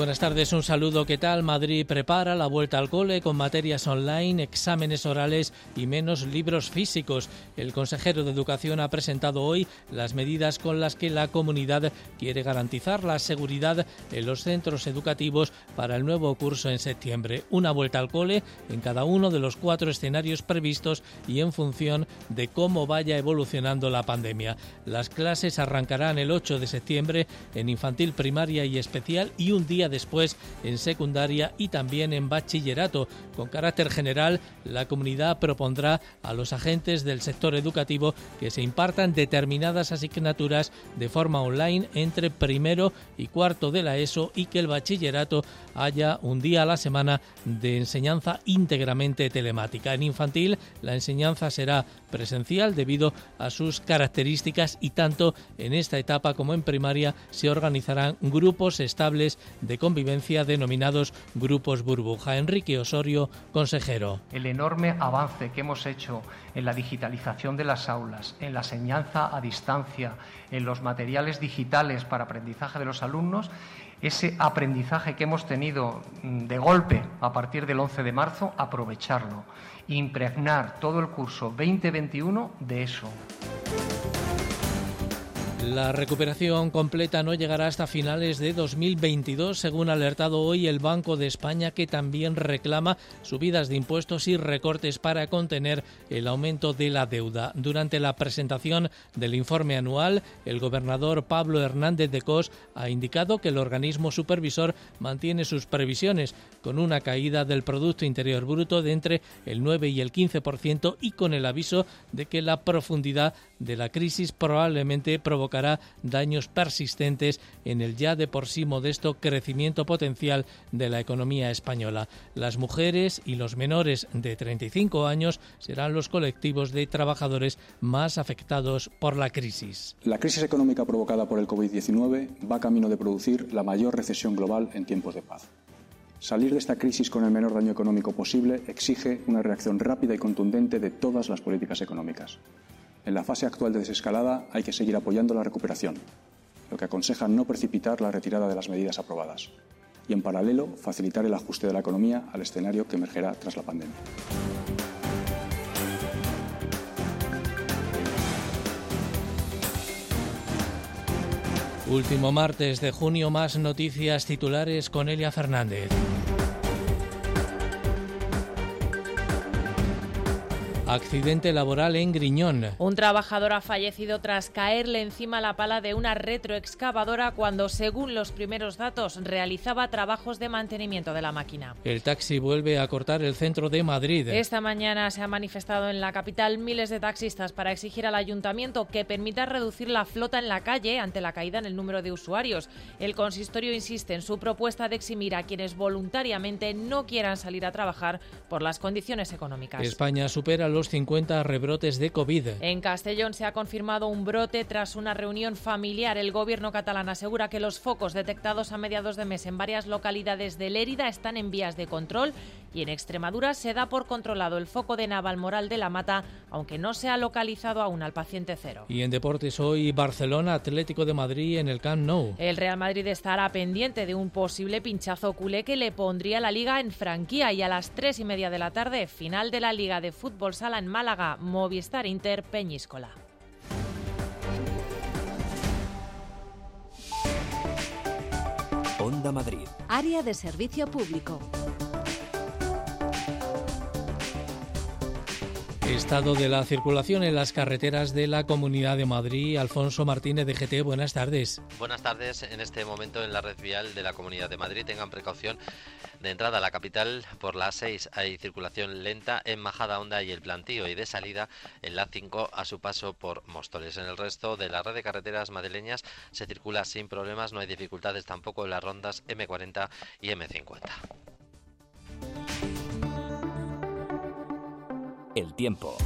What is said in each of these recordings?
Buenas tardes, un saludo. ¿Qué tal? Madrid prepara la vuelta al cole con materias online, exámenes orales y menos libros físicos. El consejero de Educación ha presentado hoy las medidas con las que la comunidad quiere garantizar la seguridad en los centros educativos para el nuevo curso en septiembre. Una vuelta al cole en cada uno de los cuatro escenarios previstos y en función de cómo vaya evolucionando la pandemia. Las clases arrancarán el 8 de septiembre en infantil, primaria y especial y un día después en secundaria y también en bachillerato. Con carácter general, la comunidad propondrá a los agentes del sector educativo que se impartan determinadas asignaturas de forma online entre primero y cuarto de la ESO y que el bachillerato haya un día a la semana de enseñanza íntegramente telemática. En infantil, la enseñanza será presencial debido a sus características y tanto en esta etapa como en primaria se organizarán grupos estables de convivencia denominados grupos burbuja. Enrique Osorio, consejero. El enorme avance que hemos hecho en la digitalización de las aulas, en la enseñanza a distancia, en los materiales digitales para aprendizaje de los alumnos, ese aprendizaje que hemos tenido mm, de golpe a partir del 11 de marzo, aprovecharlo, impregnar todo el curso 2021 de eso. La recuperación completa no llegará hasta finales de 2022, según ha alertado hoy el Banco de España, que también reclama subidas de impuestos y recortes para contener el aumento de la deuda. Durante la presentación del informe anual, el gobernador Pablo Hernández de Cos ha indicado que el organismo supervisor mantiene sus previsiones, con una caída del Producto Interior Bruto de entre el 9 y el 15% y con el aviso de que la profundidad de la crisis probablemente provocará daños persistentes en el ya de por sí modesto crecimiento potencial de la economía española. Las mujeres y los menores de 35 años serán los colectivos de trabajadores más afectados por la crisis. La crisis económica provocada por el COVID-19 va camino de producir la mayor recesión global en tiempos de paz. Salir de esta crisis con el menor daño económico posible exige una reacción rápida y contundente de todas las políticas económicas. En la fase actual de desescalada hay que seguir apoyando la recuperación, lo que aconseja no precipitar la retirada de las medidas aprobadas y, en paralelo, facilitar el ajuste de la economía al escenario que emergerá tras la pandemia. Último martes de junio, más noticias titulares con Elia Fernández. Accidente laboral en Griñón. Un trabajador ha fallecido tras caerle encima la pala de una retroexcavadora cuando, según los primeros datos, realizaba trabajos de mantenimiento de la máquina. El taxi vuelve a cortar el centro de Madrid. Esta mañana se han manifestado en la capital miles de taxistas para exigir al ayuntamiento que permita reducir la flota en la calle ante la caída en el número de usuarios. El consistorio insiste en su propuesta de eximir a quienes voluntariamente no quieran salir a trabajar por las condiciones económicas. España supera los 50 rebrotes de COVID. En Castellón se ha confirmado un brote tras una reunión familiar. El gobierno catalán asegura que los focos detectados a mediados de mes en varias localidades de Lérida están en vías de control y en Extremadura se da por controlado el foco de Navalmoral de la Mata, aunque no se ha localizado aún al paciente cero. Y en deportes hoy Barcelona Atlético de Madrid en el Camp Nou. El Real Madrid estará pendiente de un posible pinchazo culé que le pondría la liga en franquía y a las tres y media de la tarde final de la Liga de Fútbol Sala en Málaga, Movistar Inter Peñíscola. Onda Madrid. Área de servicio público. Estado de la circulación en las carreteras de la Comunidad de Madrid. Alfonso Martínez de GT, buenas tardes. Buenas tardes. En este momento en la red vial de la Comunidad de Madrid tengan precaución de entrada a la capital por la 6 hay circulación lenta en Majada Honda y el Plantío y de salida en la 5 a su paso por Móstoles. En el resto de la red de carreteras madrileñas se circula sin problemas, no hay dificultades tampoco en las rondas M40 y M50. El tiempo.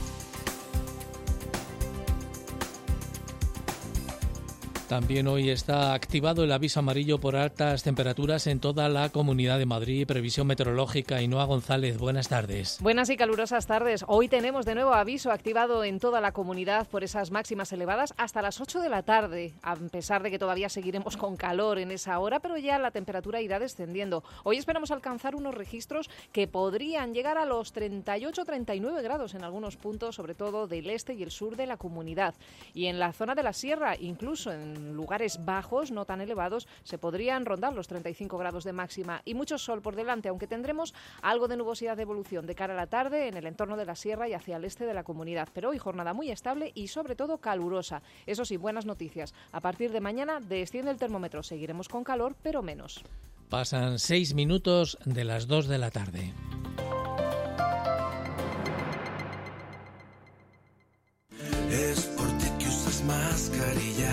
También hoy está activado el aviso amarillo por altas temperaturas en toda la comunidad de Madrid. Previsión meteorológica. Inoa González, buenas tardes. Buenas y calurosas tardes. Hoy tenemos de nuevo aviso activado en toda la comunidad por esas máximas elevadas hasta las 8 de la tarde, a pesar de que todavía seguiremos con calor en esa hora, pero ya la temperatura irá descendiendo. Hoy esperamos alcanzar unos registros que podrían llegar a los 38-39 grados en algunos puntos, sobre todo del este y el sur de la comunidad. Y en la zona de la sierra, incluso en lugares bajos, no tan elevados, se podrían rondar los 35 grados de máxima y mucho sol por delante, aunque tendremos algo de nubosidad de evolución de cara a la tarde en el entorno de la sierra y hacia el este de la comunidad. Pero hoy jornada muy estable y sobre todo calurosa. Eso sí, buenas noticias. A partir de mañana desciende el termómetro. Seguiremos con calor, pero menos. Pasan seis minutos de las dos de la tarde. Es por ti que usas mascarilla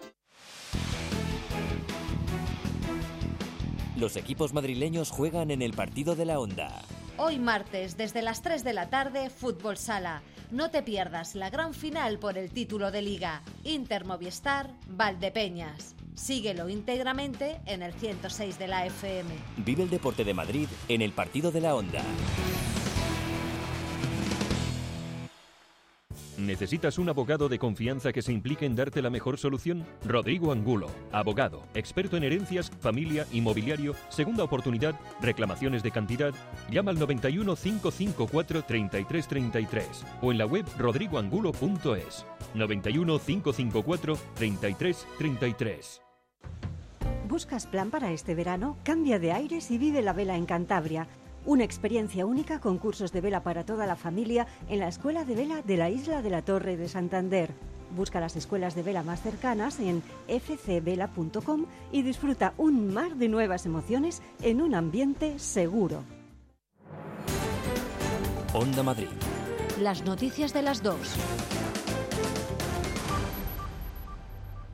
Los equipos madrileños juegan en el partido de la Onda. Hoy martes, desde las 3 de la tarde, Fútbol Sala. No te pierdas la gran final por el título de liga. Inter Movistar, Valdepeñas. Síguelo íntegramente en el 106 de la FM. Vive el deporte de Madrid en el partido de la Onda. ¿Necesitas un abogado de confianza que se implique en darte la mejor solución? Rodrigo Angulo, abogado, experto en herencias, familia, inmobiliario, segunda oportunidad, reclamaciones de cantidad. Llama al 91 554 3333 o en la web rodrigoangulo.es. 91 554 3333. ¿Buscas plan para este verano? Cambia de aires y vive la vela en Cantabria. Una experiencia única con cursos de vela para toda la familia en la Escuela de Vela de la Isla de la Torre de Santander. Busca las escuelas de vela más cercanas en fcvela.com y disfruta un mar de nuevas emociones en un ambiente seguro. Onda Madrid. Las noticias de las dos.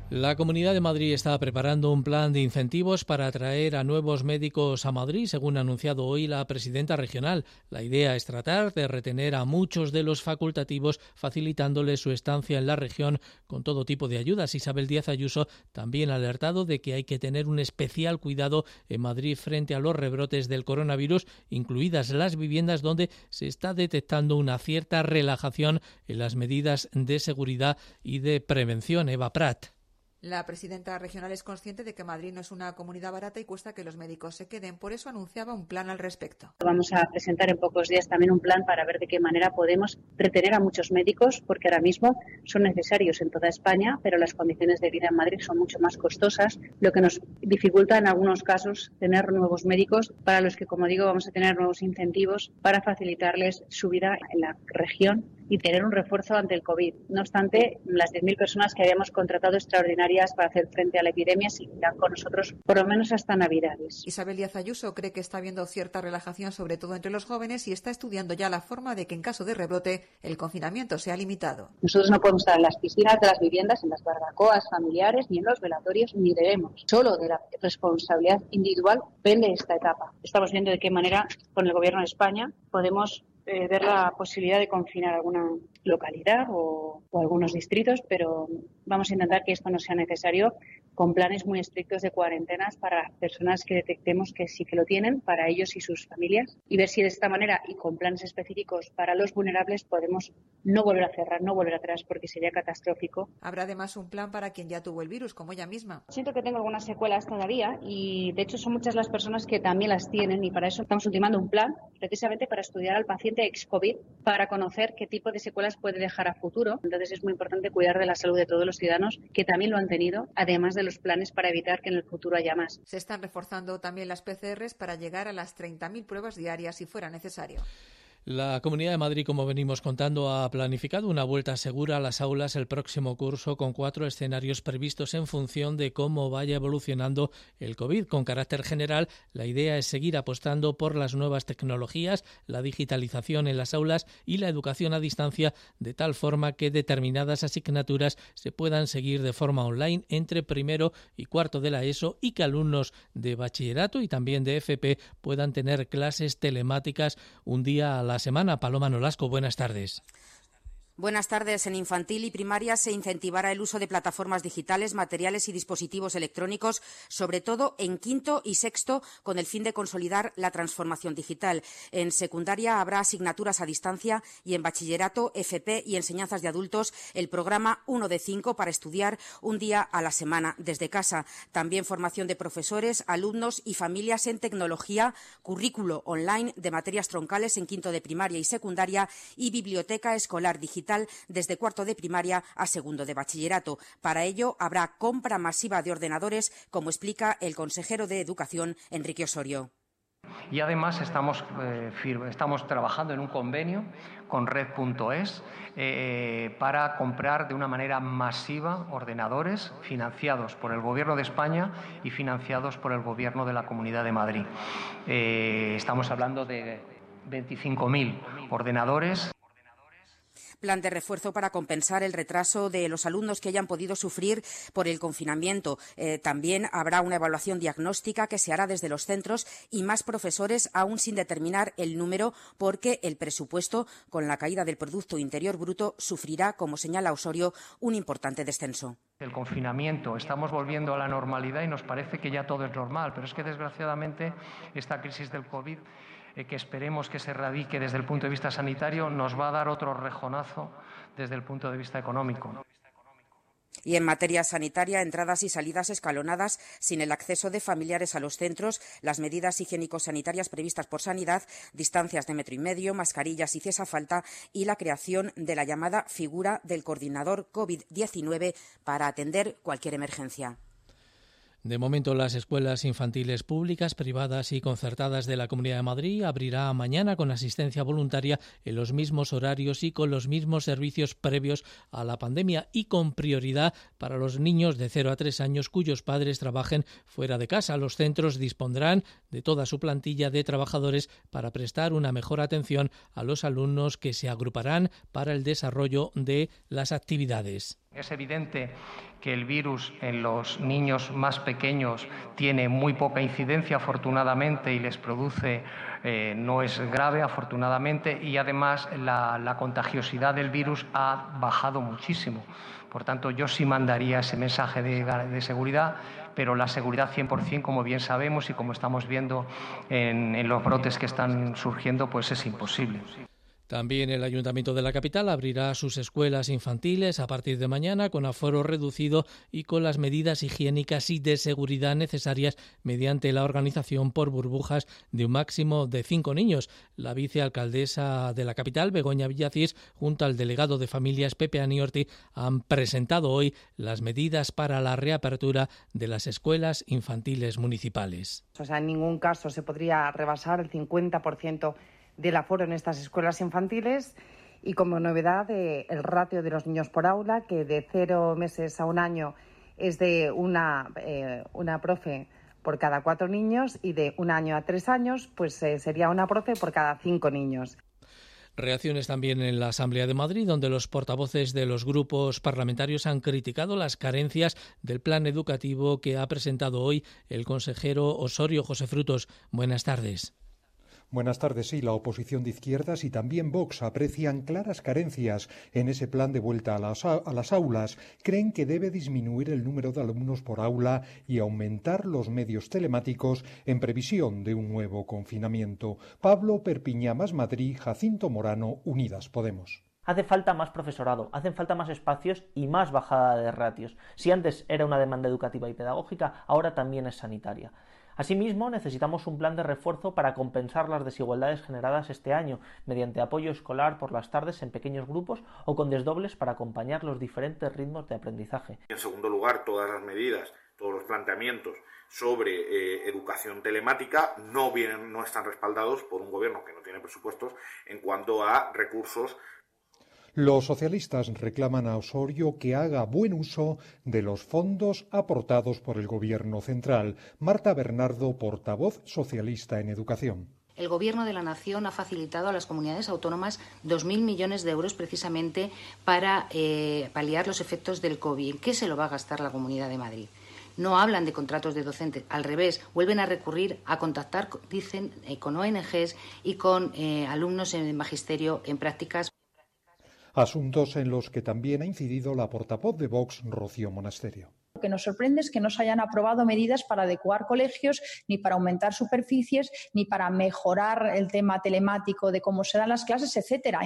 La Comunidad de Madrid está preparando un plan de incentivos para atraer a nuevos médicos a Madrid, según ha anunciado hoy la presidenta regional. La idea es tratar de retener a muchos de los facultativos, facilitándoles su estancia en la región con todo tipo de ayudas. Isabel Díaz Ayuso también ha alertado de que hay que tener un especial cuidado en Madrid frente a los rebrotes del coronavirus, incluidas las viviendas donde se está detectando una cierta relajación en las medidas de seguridad y de prevención. Eva Prat. La presidenta regional es consciente de que Madrid no es una comunidad barata y cuesta que los médicos se queden. Por eso anunciaba un plan al respecto. Vamos a presentar en pocos días también un plan para ver de qué manera podemos retener a muchos médicos, porque ahora mismo son necesarios en toda España, pero las condiciones de vida en Madrid son mucho más costosas, lo que nos dificulta en algunos casos tener nuevos médicos, para los que, como digo, vamos a tener nuevos incentivos para facilitarles su vida en la región y tener un refuerzo ante el COVID. No obstante, las 10.000 personas que habíamos contratado para hacer frente a la epidemia seguirán con nosotros por lo menos hasta Navidades. Isabel Díaz Ayuso cree que está habiendo cierta relajación, sobre todo entre los jóvenes, y está estudiando ya la forma de que en caso de rebrote el confinamiento sea limitado. Nosotros no podemos estar en las piscinas de las viviendas, en las barbacoas familiares, ni en los velatorios, ni debemos. Solo de la responsabilidad individual pende esta etapa. Estamos viendo de qué manera con el Gobierno de España podemos eh, ver la posibilidad de confinar alguna localidad o, o, algunos distritos, pero vamos a intentar que esto no sea necesario con planes muy estrictos de cuarentenas para personas que detectemos que sí que lo tienen, para ellos y sus familias, y ver si de esta manera y con planes específicos para los vulnerables podemos no volver a cerrar, no volver atrás, porque sería catastrófico. Habrá además un plan para quien ya tuvo el virus, como ella misma. Siento que tengo algunas secuelas todavía y de hecho son muchas las personas que también las tienen y para eso estamos ultimando un plan precisamente para estudiar al paciente ex-COVID para conocer qué tipo de secuelas puede dejar a futuro. Entonces es muy importante cuidar de la salud de todos los ciudadanos que también lo han tenido, además de los planes para evitar que en el futuro haya más. Se están reforzando también las PCRs para llegar a las 30.000 pruebas diarias si fuera necesario. La Comunidad de Madrid, como venimos contando, ha planificado una vuelta segura a las aulas el próximo curso con cuatro escenarios previstos en función de cómo vaya evolucionando el COVID. Con carácter general, la idea es seguir apostando por las nuevas tecnologías, la digitalización en las aulas y la educación a distancia, de tal forma que determinadas asignaturas se puedan seguir de forma online entre primero y cuarto de la ESO y que alumnos de bachillerato y también de FP puedan tener clases telemáticas un día a la semana. Paloma Nolasco, buenas tardes. Buenas tardes. En infantil y primaria se incentivará el uso de plataformas digitales, materiales y dispositivos electrónicos, sobre todo en quinto y sexto, con el fin de consolidar la transformación digital. En secundaria habrá asignaturas a distancia y en bachillerato, FP y enseñanzas de adultos el programa 1 de 5 para estudiar un día a la semana desde casa. También formación de profesores, alumnos y familias en tecnología, currículo online de materias troncales en quinto de primaria y secundaria y biblioteca escolar digital desde cuarto de primaria a segundo de bachillerato. Para ello habrá compra masiva de ordenadores, como explica el consejero de Educación, Enrique Osorio. Y además estamos, eh, trabajando en un convenio con Red.es eh, para comprar de una manera masiva ordenadores financiados por el Gobierno de España y financiados por el Gobierno de la Comunidad de Madrid. Eh, estamos hablando de 25.000 ordenadores plan de refuerzo para compensar el retraso de los alumnos que hayan podido sufrir por el confinamiento. Eh, también habrá una evaluación diagnóstica que se hará desde los centros y más profesores aún sin determinar el número porque el presupuesto, con la caída del Producto Interior Bruto, sufrirá, como señala Osorio, un importante descenso. El confinamiento, estamos volviendo a la normalidad y nos parece que ya todo es normal, pero es que desgraciadamente esta crisis del COVID que esperemos que se radique desde el punto de vista sanitario, nos va a dar otro rejonazo desde el punto de vista económico. Y en materia sanitaria, entradas y salidas escalonadas sin el acceso de familiares a los centros, las medidas higiénico-sanitarias previstas por Sanidad, distancias de metro y medio, mascarillas y cesa falta y la creación de la llamada figura del coordinador COVID-19 para atender cualquier emergencia. De momento, las escuelas infantiles públicas, privadas y concertadas de la Comunidad de Madrid abrirá mañana con asistencia voluntaria en los mismos horarios y con los mismos servicios previos a la pandemia y con prioridad para los niños de 0 a 3 años cuyos padres trabajen fuera de casa. Los centros dispondrrán de toda su plantilla de trabajadores para prestar una mejor atención a los alumnos que se agruparán para el desarrollo de las actividades. Es evidente que el virus en los niños más pequeños tiene muy poca incidencia, afortunadamente, y les produce, eh, no es grave, afortunadamente, y además la, contagiosidad del virus ha bajado muchísimo. Por tanto, yo sí mandaría ese mensaje de, de seguridad, pero la seguridad 100%, como bien sabemos y como estamos viendo en, en los brotes que están surgiendo, pues es imposible. También el Ayuntamiento de la capital abrirá sus escuelas infantiles a partir de mañana con aforo reducido y con las medidas higiénicas y de seguridad necesarias mediante la organización por burbujas de un máximo de cinco niños. La vicealcaldesa de la capital, Begoña Villacís, junto al delegado de familias Pepe Aniorti, han presentado hoy las medidas para la reapertura de las escuelas infantiles municipales. O sea, en ningún caso se podría rebasar el 50% del aforo en estas escuelas infantiles y como novedad el ratio de los niños por aula, que de cero meses a un año es de una, eh, una profe por cada cuatro niños y de un año a tres años, pues eh, sería una profe por cada cinco niños. Reacciones también en la Asamblea de Madrid, donde los portavoces de los grupos parlamentarios han criticado las carencias del plan educativo que ha presentado hoy el consejero Osorio José Frutos. Buenas tardes. Buenas tardes. Sí, la oposición de izquierdas y también Vox aprecian claras carencias en ese plan de vuelta a las, aulas. Creen que debe disminuir el número de alumnos por aula y aumentar los medios telemáticos en previsión de un nuevo confinamiento. Pablo Perpiña más Madrid, Jacinto Morano, Unidas Podemos. Hace falta más profesorado, hacen falta más espacios y más bajada de ratios. Si antes era una demanda educativa y pedagógica, ahora también es sanitaria. Asimismo, necesitamos un plan de refuerzo para compensar las desigualdades generadas este año, mediante apoyo escolar por las tardes en pequeños grupos o con desdobles para acompañar los diferentes ritmos de aprendizaje. En segundo lugar, todas las medidas todos los planteamientos sobre eh, educación telemática no vienen, no están respaldados por un gobierno que no tiene presupuestos en cuanto a recursos los socialistas reclaman a Osorio que haga buen uso de los fondos aportados por el Gobierno central. Marta Bernardo, portavoz socialista en educación. El Gobierno de la Nación ha facilitado a las comunidades autónomas 2.000 millones de euros precisamente para eh, paliar los efectos del COVID. ¿En qué se lo va a gastar la Comunidad de Madrid? no hablan de contratos de docentes, al revés, vuelven a recurrir a contactar, dicen, eh, con ONGs y con eh, alumnos en magisterio en prácticas asuntos en los que también ha incidido la portavoz de Vox, Rocío Monasterio. Lo que nos sorprende es que no se hayan aprobado medidas para adecuar colegios, ni para aumentar superficies, ni para mejorar el tema telemático de cómo se dan las clases, etcétera.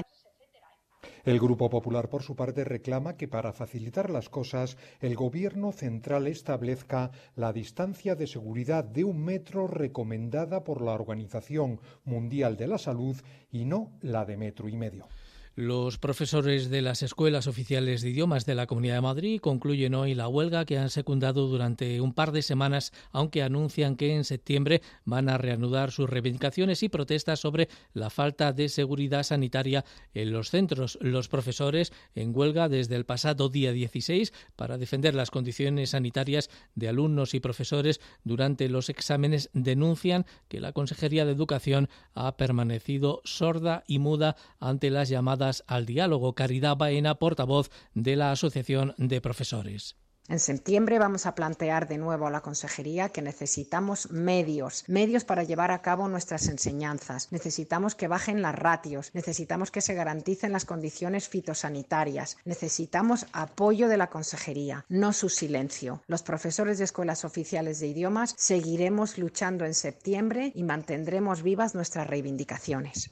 El Grupo Popular, por su parte, reclama que para facilitar las cosas, el Gobierno central establezca la distancia de seguridad de un metro recomendada por la Organización Mundial de la Salud y no la de metro y medio. Los profesores de las escuelas oficiales de idiomas de la Comunidad de Madrid concluyen hoy la huelga que han secundado durante un par de semanas, aunque anuncian que en septiembre van a reanudar sus reivindicaciones y protestas sobre la falta de seguridad sanitaria en los centros. Los profesores en huelga desde el pasado día 16 para defender las condiciones sanitarias de alumnos y profesores durante los exámenes denuncian que la Consejería de Educación ha permanecido sorda y muda ante las llamadas al diálogo. Caridad Baena, portavoz de la Asociación de Profesores. En septiembre vamos a plantear de nuevo a la Consejería que necesitamos medios, medios para llevar a cabo nuestras enseñanzas. Necesitamos que bajen las ratios, necesitamos que se garanticen las condiciones fitosanitarias, necesitamos apoyo de la Consejería, no su silencio. Los profesores de escuelas oficiales de idiomas seguiremos luchando en septiembre y mantendremos vivas nuestras reivindicaciones.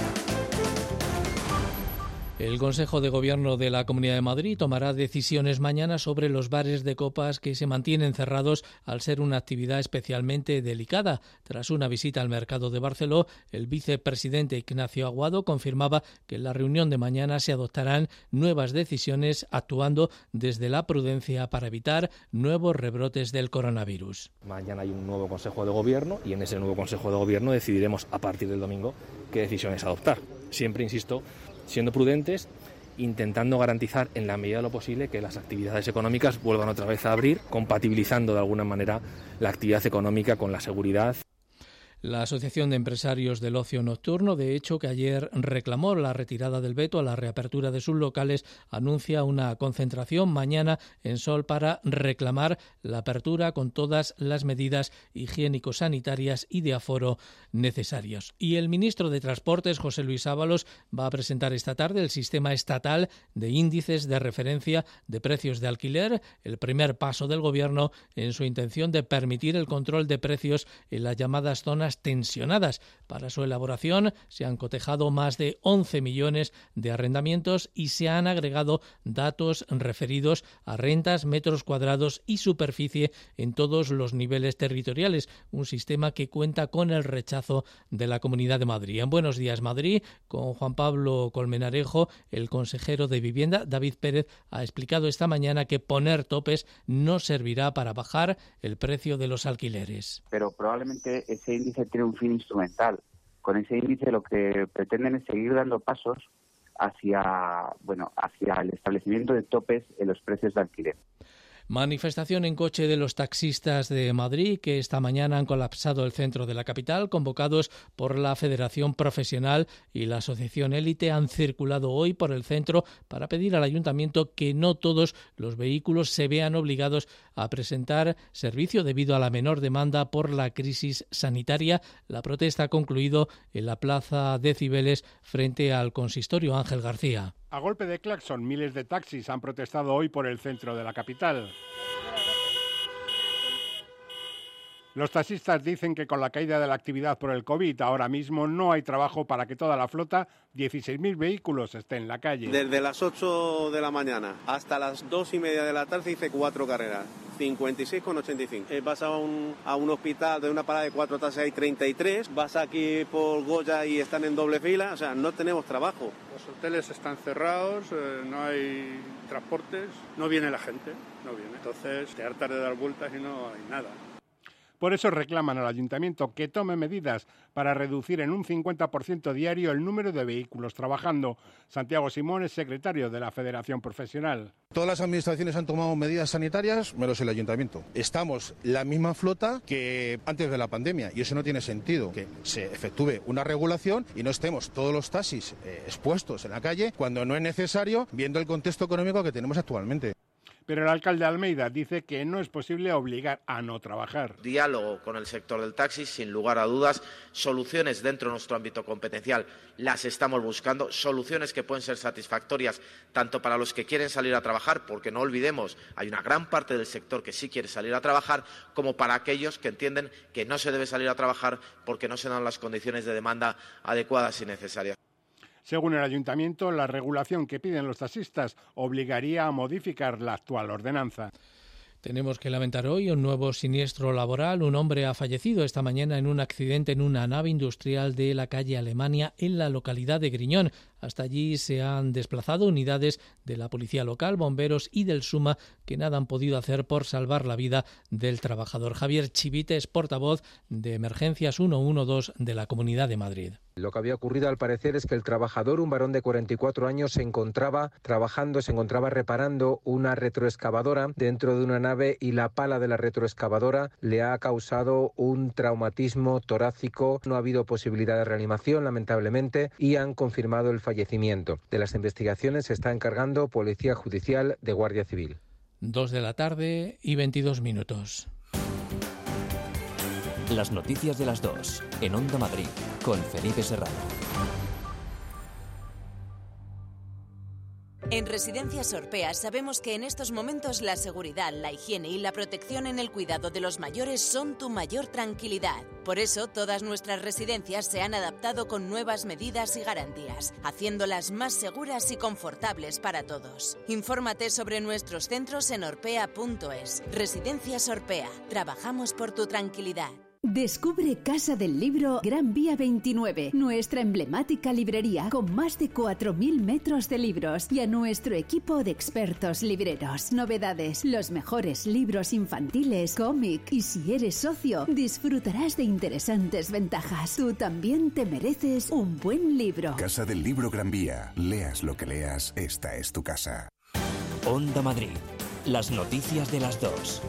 El Consejo de Gobierno de la Comunidad de Madrid tomará decisiones mañana sobre los bares de copas que se mantienen cerrados al ser una actividad especialmente delicada. Tras una visita al mercado de Barceló, el vicepresidente Ignacio Aguado confirmaba que en la reunión de mañana se adoptarán nuevas decisiones actuando desde la prudencia para evitar nuevos rebrotes del coronavirus. Mañana hay un nuevo Consejo de Gobierno y en ese nuevo Consejo de Gobierno decidiremos a partir del domingo qué decisiones adoptar. Siempre, insisto, siendo prudentes, intentando garantizar en la medida de lo posible que las actividades económicas vuelvan otra vez a abrir, compatibilizando de alguna manera la actividad económica con la seguridad. La Asociación de Empresarios del Ocio Nocturno, de hecho, que ayer reclamó la retirada del veto a la reapertura de sus locales, anuncia una concentración mañana en Sol para reclamar la apertura con todas las medidas higiénico-sanitarias y de aforo necesarias. Y el ministro de Transportes, José Luis Ábalos, va a presentar esta tarde el sistema estatal de índices de referencia de precios de alquiler, el primer paso del Gobierno en su intención de permitir el control de precios en las llamadas zonas tensionadas. Para su elaboración se han cotejado más de 11 millones de arrendamientos y se han agregado datos referidos a rentas, metros cuadrados y superficie en todos los niveles territoriales, un sistema que cuenta con el rechazo de la Comunidad de Madrid. En Buenos Días Madrid, con Juan Pablo Colmenarejo, el consejero de Vivienda, David Pérez, ha explicado esta mañana que poner topes no servirá para bajar el precio de los alquileres. Pero probablemente ese índice tiene un fin instrumental. Con ese índice lo que pretenden es seguir dando pasos hacia, bueno, hacia el establecimiento de topes en los precios de alquiler. Manifestación en coche de los taxistas de Madrid que esta mañana han colapsado el centro de la capital, convocados por la Federación Profesional y la Asociación Élite, han circulado hoy por el centro para pedir al ayuntamiento que no todos los vehículos se vean obligados a presentar servicio debido a la menor demanda por la crisis sanitaria. La protesta ha concluido en la Plaza de Cibeles frente al consistorio Ángel García. A golpe de claxon, miles de taxis han protestado hoy por el centro de la capital. Los taxistas dicen que con la caída de la actividad por el COVID ahora mismo no hay trabajo para que toda la flota, 16.000 vehículos, esté en la calle. Desde las 8 de la mañana hasta las 2 y media de la tarde hice cuatro carreras. 56,85. Eh, vas a un, a un hospital de una parada de cuatro tasas hay 33. Vas aquí por Goya y están en doble fila. O sea, no tenemos trabajo. Los hoteles están cerrados, eh, no hay transportes, no viene la gente, no viene. Entonces te hartas de dar vueltas y no hay nada. Por eso reclaman al ayuntamiento que tome medidas para reducir en un 50% diario el número de vehículos trabajando. Santiago Simón es secretario de la Federación Profesional. Todas las administraciones han tomado medidas sanitarias, menos el ayuntamiento. Estamos la misma flota que antes de la pandemia y eso no tiene sentido. Que se efectúe una regulación y no estemos todos los taxis eh, expuestos en la calle cuando no es necesario, viendo el contexto económico que tenemos actualmente. Pero el alcalde de Almeida dice que no es posible obligar a no trabajar. Diálogo con el sector del taxi, sin lugar a dudas. Soluciones dentro de nuestro ámbito competencial las estamos buscando. Soluciones que pueden ser satisfactorias tanto para los que quieren salir a trabajar, porque no olvidemos, hay una gran parte del sector que sí quiere salir a trabajar, como para aquellos que entienden que no se debe salir a trabajar porque no se dan las condiciones de demanda adecuadas y necesarias. Según el ayuntamiento, la regulación que piden los taxistas obligaría a modificar la actual ordenanza. Tenemos que lamentar hoy un nuevo siniestro laboral. Un hombre ha fallecido esta mañana en un accidente en una nave industrial de la calle Alemania en la localidad de Griñón. Hasta allí se han desplazado unidades de la policía local, bomberos y del SUMA que nada han podido hacer por salvar la vida del trabajador. Javier Chivite portavoz de Emergencias 112 de la Comunidad de Madrid. Lo que había ocurrido al parecer es que el trabajador, un varón de 44 años, se encontraba trabajando, se encontraba reparando una retroexcavadora dentro de una nave y la pala de la retroexcavadora le ha causado un traumatismo torácico. No ha habido posibilidad de reanimación, lamentablemente, y han confirmado el fallecimiento. De las investigaciones se está encargando Policía Judicial de Guardia Civil. Dos de la tarde y 22 minutos. Las noticias de las dos en Onda Madrid con Felipe Serrano. En Residencias Orpea sabemos que en estos momentos la seguridad, la higiene y la protección en el cuidado de los mayores son tu mayor tranquilidad. Por eso todas nuestras residencias se han adaptado con nuevas medidas y garantías, haciéndolas más seguras y confortables para todos. Infórmate sobre nuestros centros en orpea.es. Residencias Orpea. Trabajamos por tu tranquilidad. Descubre Casa del Libro Gran Vía 29, nuestra emblemática librería con más de 4.000 metros de libros y a nuestro equipo de expertos libreros. Novedades, los mejores libros infantiles, cómic y si eres socio, disfrutarás de interesantes ventajas. Tú también te mereces un buen libro. Casa del Libro Gran Vía. Leas lo que leas, esta es tu casa. Onda Madrid. Las noticias de las dos.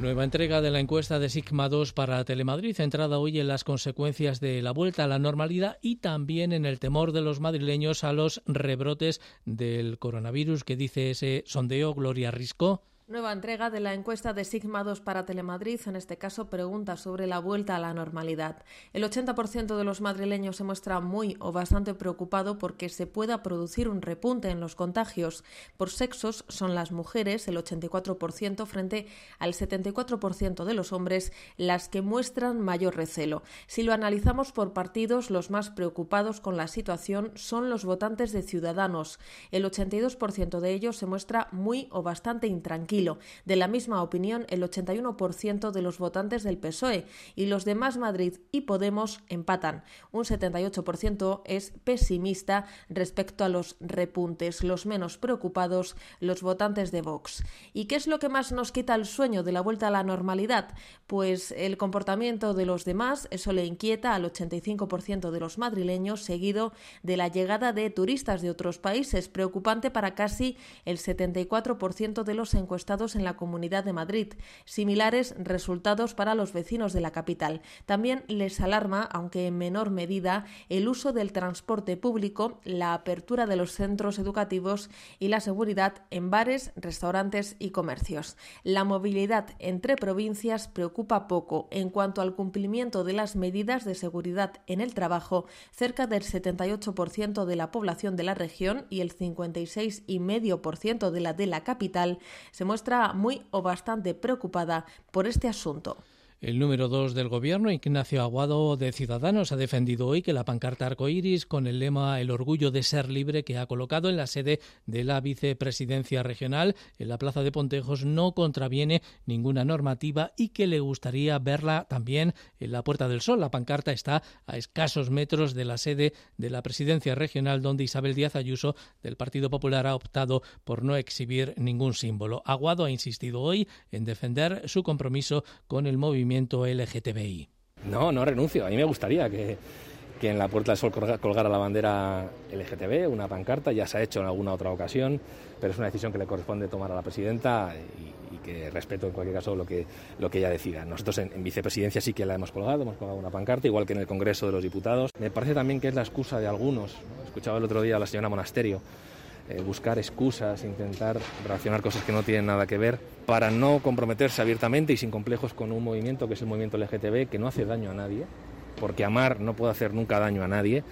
Nueva entrega de la encuesta de Sigma 2 para Telemadrid, centrada hoy en las consecuencias de la vuelta a la normalidad y también en el temor de los madrileños a los rebrotes del coronavirus que dice ese sondeo Gloria Risco. Nueva entrega de la encuesta de Sigma 2 para Telemadrid, en este caso pregunta sobre la vuelta a la normalidad. El 80% de los madrileños se muestra muy o bastante preocupado porque se pueda producir un repunte en los contagios. Por sexos son las mujeres, el 84% frente al 74% de los hombres, las que muestran mayor recelo. Si lo analizamos por partidos, los más preocupados con la situación son los votantes de Ciudadanos. El 82% de ellos se muestra muy o bastante intranquilo de la misma opinión, el 81% de los votantes del PSOE y los de Más Madrid y Podemos empatan. Un 78% es pesimista respecto a los repuntes. Los menos preocupados, los votantes de Vox. ¿Y qué es lo que más nos quita el sueño de la vuelta a la normalidad? Pues el comportamiento de los demás, eso le inquieta al 85% de los madrileños, seguido de la llegada de turistas de otros países, preocupante para casi el 74% de los encuestados en la Comunidad de Madrid. Similares resultados para los vecinos de la capital. También les alarma, aunque en menor medida, el uso del transporte público, la apertura de los centros educativos y la seguridad en bares, restaurantes y comercios. La movilidad entre provincias preocupa poco. En cuanto al cumplimiento de las medidas de seguridad en el trabajo, cerca del 78% de la población de la región y el 56,5% de la de la capital se muestra muy o bastante preocupada por este asunto. El número dos del gobierno, Ignacio Aguado de Ciudadanos, ha defendido hoy que la pancarta arcoíris con el lema El orgullo de ser libre que ha colocado en la sede de la vicepresidencia regional en la plaza de Pontejos no contraviene ninguna normativa y que le gustaría verla también en la Puerta del Sol. La pancarta está a escasos metros de la sede de la presidencia regional donde Isabel Díaz Ayuso del Partido Popular ha optado por no exhibir ningún símbolo. Aguado ha insistido hoy en defender su compromiso con el movimiento No, no renuncio. A mí me gustaría que, en la Puerta del Sol colgara la bandera LGTB, una pancarta, ya se ha hecho en alguna otra ocasión, pero es una decisión que le corresponde tomar a la presidenta y, que respeto en cualquier caso lo que, lo que ella decida. Nosotros en, vicepresidencia sí que la hemos colgado, hemos colgado una pancarta, igual que en el Congreso de los Diputados. Me parece también que es la excusa de algunos. Escuchaba el otro día a la señora Monasterio eh, buscar excusas, intentar relacionar cosas que no tienen nada que ver, para no comprometerse abiertamente y sin complejos con un movimiento que es el movimiento LGTB, que no hace daño a nadie, porque amar no puede hacer nunca daño a nadie,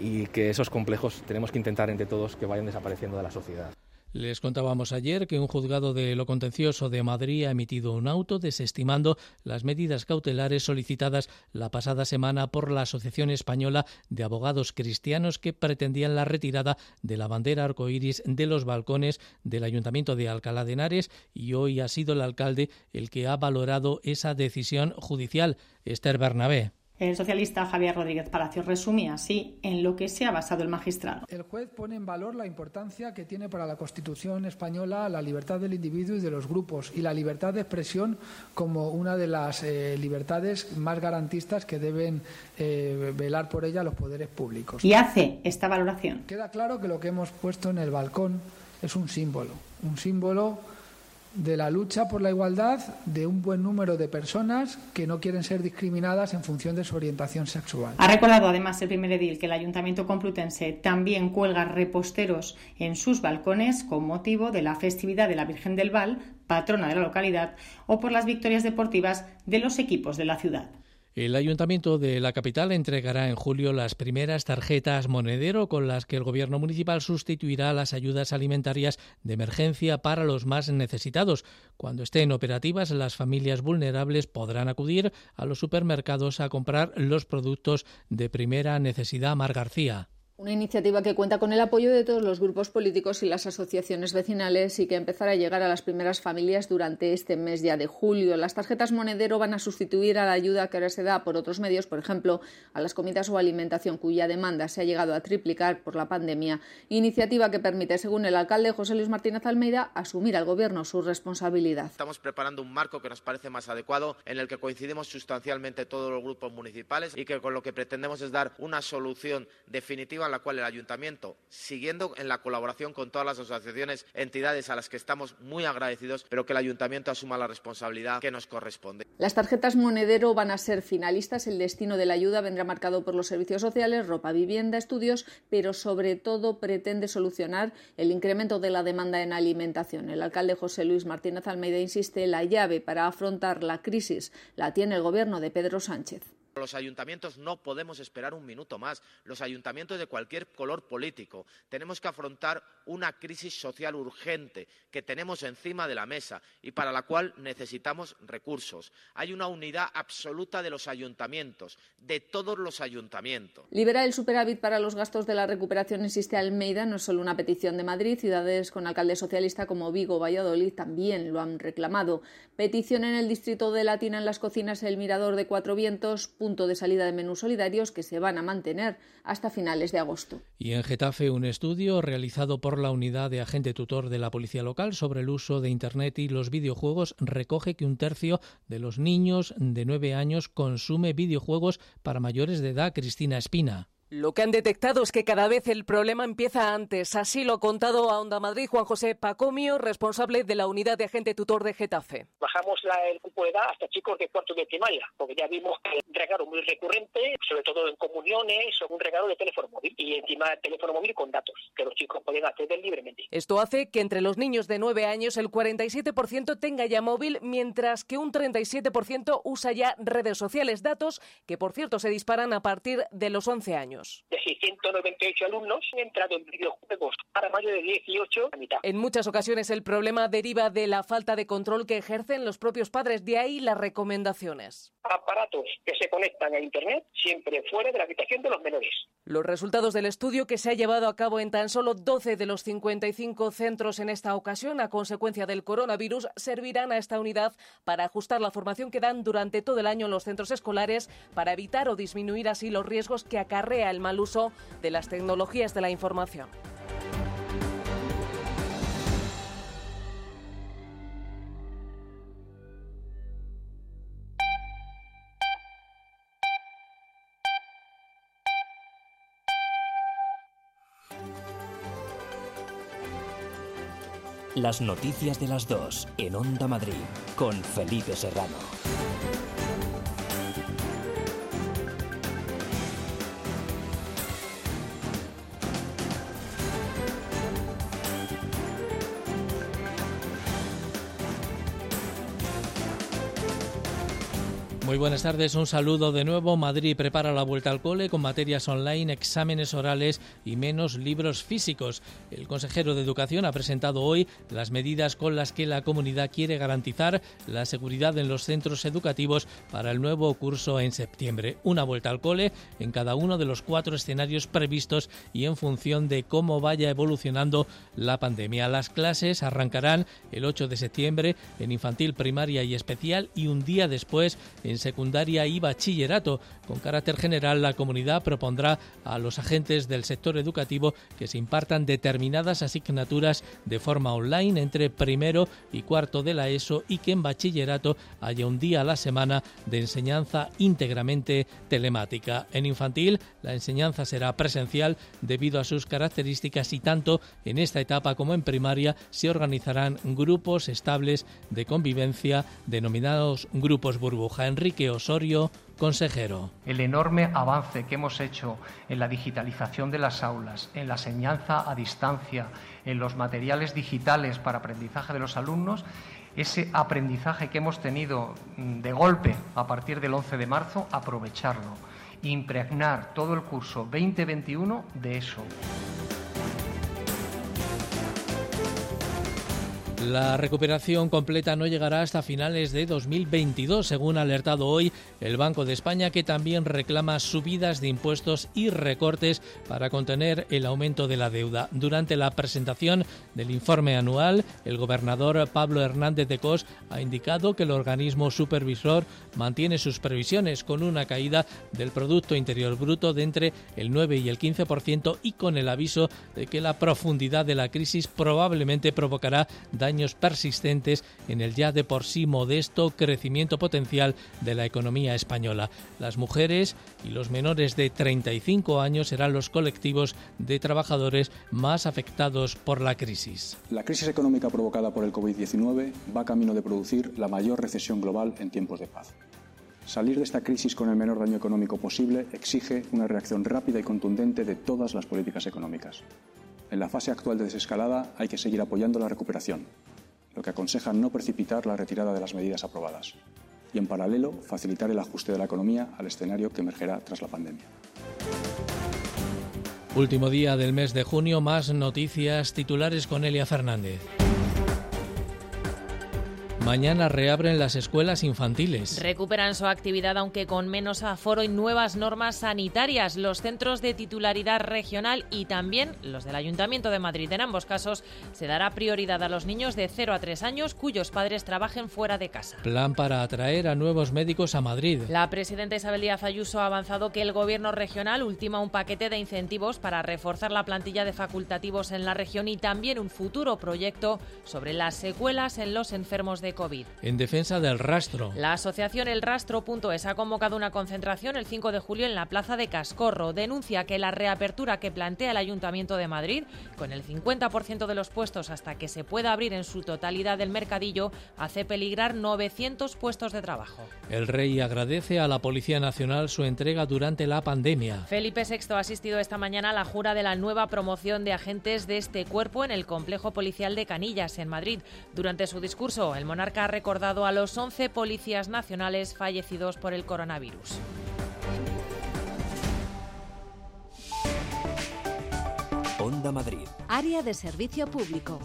y que esos complejos tenemos que intentar entre todos que vayan desapareciendo de la sociedad. Les contábamos ayer que un juzgado de lo contencioso de Madrid ha emitido un auto desestimando las medidas cautelares solicitadas la pasada semana por la Asociación Española de Abogados Cristianos que pretendían la retirada de la bandera arcoíris de los balcones del Ayuntamiento de Alcalá de Henares y hoy ha sido el alcalde el que ha valorado esa decisión judicial. Esther Bernabé. El socialista Javier Rodríguez Palacio resumía así en lo que se ha basado el magistrado. El juez pone en valor la importancia que tiene para la Constitución española la libertad del individuo y de los grupos y la libertad de expresión como una de las eh, libertades más garantistas que deben eh, velar por ella los poderes públicos. Y hace esta valoración. Queda claro que lo que hemos puesto en el balcón es un símbolo, un símbolo de la lucha por la igualdad de un buen número de personas que no quieren ser discriminadas en función de su orientación sexual. Ha recordado además el primer edil que el Ayuntamiento Complutense también cuelga reposteros en sus balcones con motivo de la festividad de la Virgen del Val, patrona de la localidad, o por las victorias deportivas de los equipos de la ciudad. El Ayuntamiento de la capital entregará en julio las primeras tarjetas monedero con las que el Gobierno municipal sustituirá las ayudas alimentarias de emergencia para los más necesitados. Cuando estén operativas, las familias vulnerables podrán acudir a los supermercados a comprar los productos de primera necesidad. Mar García. Una iniciativa que cuenta con el apoyo de todos los grupos políticos y las asociaciones vecinales y que empezará a llegar a las primeras familias durante este mes ya de julio. Las tarjetas monedero van a sustituir a la ayuda que ahora se da por otros medios, por ejemplo, a las comidas o alimentación, cuya demanda se ha llegado a triplicar por la pandemia. Iniciativa que permite, según el alcalde José Luis Martínez Almeida, asumir al Gobierno su responsabilidad. Estamos preparando un marco que nos parece más adecuado, en el que coincidimos sustancialmente todos los grupos municipales y que con lo que pretendemos es dar una solución definitiva la cual el ayuntamiento, siguiendo en la colaboración con todas las asociaciones, entidades a las que estamos muy agradecidos, pero que el ayuntamiento asuma la responsabilidad que nos corresponde. Las tarjetas monedero van a ser finalistas. El destino de la ayuda vendrá marcado por los servicios sociales, ropa, vivienda, estudios, pero sobre todo pretende solucionar el incremento de la demanda en alimentación. El alcalde José Luis Martínez Almeida insiste, la llave para afrontar la crisis la tiene el gobierno de Pedro Sánchez. Los ayuntamientos no podemos esperar un minuto más. Los ayuntamientos de cualquier color político tenemos que afrontar una crisis social urgente que tenemos encima de la mesa y para la cual necesitamos recursos. Hay una unidad absoluta de los ayuntamientos, de todos los ayuntamientos. Liberar el superávit para los gastos de la recuperación, insiste Almeida, no es solo una petición de Madrid. Ciudades con alcalde socialista como Vigo Valladolid también lo han reclamado. Petición en el distrito de Latina en las cocinas El Mirador de Cuatro Vientos punto de salida de menús solidarios que se van a mantener hasta finales de agosto. Y en Getafe, un estudio realizado por la unidad de agente tutor de la policía local sobre el uso de Internet y los videojuegos recoge que un tercio de los niños de nueve años consume videojuegos para mayores de edad. Cristina Espina. Lo que han detectado es que cada vez el problema empieza antes. Así lo ha contado a Onda Madrid Juan José Pacomio, responsable de la unidad de agente tutor de Getafe. Bajamos la, el grupo de edad hasta chicos de cuarto de primaria, porque ya vimos que un regalo muy recurrente, sobre todo en comuniones, o un regalo de teléfono móvil y encima el teléfono móvil con datos que los chicos pueden acceder libremente. Esto hace que entre los niños de 9 años el 47% tenga ya móvil, mientras que un 37% usa ya redes sociales, datos que por cierto se disparan a partir de los 11 años. Euros. De 698 alumnos han entrado en videojuegos para mayo de 18 a mitad. En muchas ocasiones el problema deriva de la falta de control que ejercen los propios padres, de ahí las recomendaciones. Aparatos que se conectan a Internet siempre fuera de la habitación de los menores. Los resultados del estudio que se ha llevado a cabo en tan solo 12 de los 55 centros en esta ocasión a consecuencia del coronavirus servirán a esta unidad para ajustar la formación que dan durante todo el año en los centros escolares para evitar o disminuir así los riesgos que acarrea el mal uso de las tecnologías de la información. Las noticias de las dos en Onda Madrid con Felipe Serrano. Buenas tardes, un saludo de nuevo. Madrid prepara la vuelta al cole con materias online, exámenes orales y menos libros físicos. El consejero de Educación ha presentado hoy las medidas con las que la comunidad quiere garantizar la seguridad en los centros educativos para el nuevo curso en septiembre. Una vuelta al cole en cada uno de los cuatro escenarios previstos y en función de cómo vaya evolucionando la pandemia. Las clases arrancarán el 8 de septiembre en infantil, primaria y especial y un día después en secundaria y bachillerato. Con carácter general, la comunidad propondrá a los agentes del sector educativo que se impartan determinadas asignaturas de forma online entre primero y cuarto de la ESO y que en bachillerato haya un día a la semana de enseñanza íntegramente telemática. En infantil, la enseñanza será presencial debido a sus características y tanto en esta etapa como en primaria se organizarán grupos estables de convivencia denominados grupos burbuja. Enrique Osorio, consejero. El enorme avance que hemos hecho en la digitalización de las aulas, en la enseñanza a distancia, en los materiales digitales para aprendizaje de los alumnos, ese aprendizaje que hemos tenido mm, de golpe a partir del 11 de marzo, aprovecharlo, impregnar todo el curso 2021 de eso. La recuperación completa no llegará hasta finales de 2022, según ha alertado hoy el Banco de España, que también reclama subidas de impuestos y recortes para contener el aumento de la deuda. Durante la presentación del informe anual, el gobernador Pablo Hernández de Cos ha indicado que el organismo supervisor mantiene sus previsiones con una caída del Producto Interior Bruto de entre el 9 y el 15% y con el aviso de que la profundidad de la crisis probablemente provocará daños persistentes en el ya de por sí modesto crecimiento potencial de la economía española. Las mujeres y los menores de 35 años serán los colectivos de trabajadores más afectados por la crisis. La crisis económica provocada por el COVID-19 va camino de producir la mayor recesión global en tiempos de paz. Salir de esta crisis con el menor daño económico posible exige una reacción rápida y contundente de todas las políticas económicas. En la fase actual de desescalada hay que seguir apoyando la recuperación, lo que aconseja no precipitar la retirada de las medidas aprobadas y, en paralelo, facilitar el ajuste de la economía al escenario que emergerá tras la pandemia. Último día del mes de junio, más noticias titulares con Elia Fernández. Mañana reabren las escuelas infantiles. Recuperan su actividad aunque con menos aforo y nuevas normas sanitarias. Los centros de titularidad regional y también los del Ayuntamiento de Madrid. En ambos casos se dará prioridad a los niños de 0 a 3 años cuyos padres trabajen fuera de casa. Plan para atraer a nuevos médicos a Madrid. La presidenta Isabel Díaz Ayuso ha avanzado que el gobierno regional ultima un paquete de incentivos para reforzar la plantilla de facultativos en la región y también un futuro proyecto sobre las secuelas en los enfermos de COVID. En defensa del rastro. La asociación El Rastro.es ha convocado una concentración el 5 de julio en la plaza de Cascorro. Denuncia que la reapertura que plantea el Ayuntamiento de Madrid, con el 50% de los puestos hasta que se pueda abrir en su totalidad el mercadillo, hace peligrar 900 puestos de trabajo. El rey agradece a la Policía Nacional su entrega durante la pandemia. Felipe VI ha asistido esta mañana a la jura de la nueva promoción de agentes de este cuerpo en el complejo policial de Canillas, en Madrid. Durante su discurso, el monarca ha recordado a los 11 policías nacionales fallecidos por el coronavirus. Onda Madrid. Área de servicio público.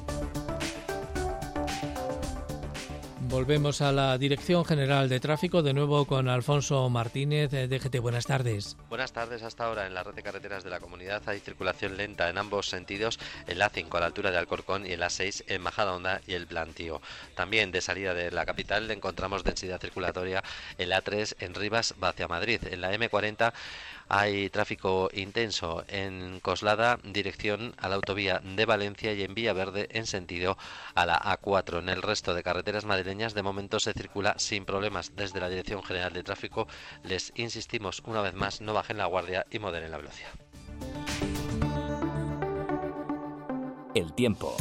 Volvemos a la Dirección General de Tráfico, de nuevo con Alfonso Martínez de DGT. Buenas tardes. Buenas tardes. Hasta ahora en la red de carreteras de la comunidad hay circulación lenta en ambos sentidos, en la 5 a la altura de Alcorcón y en la 6 en Majadahonda y el Plantío. También de salida de la capital encontramos densidad circulatoria en la 3 en Rivas hacia Madrid. En la M40 hay tráfico intenso en Coslada, dirección a la autovía de Valencia y en Verde en sentido a la A4. En el resto de carreteras madrileñas de momento se circula sin problemas. Desde la Dirección General de Tráfico les insistimos una vez más, no bajen la guardia y moderen la velocidad. El tiempo.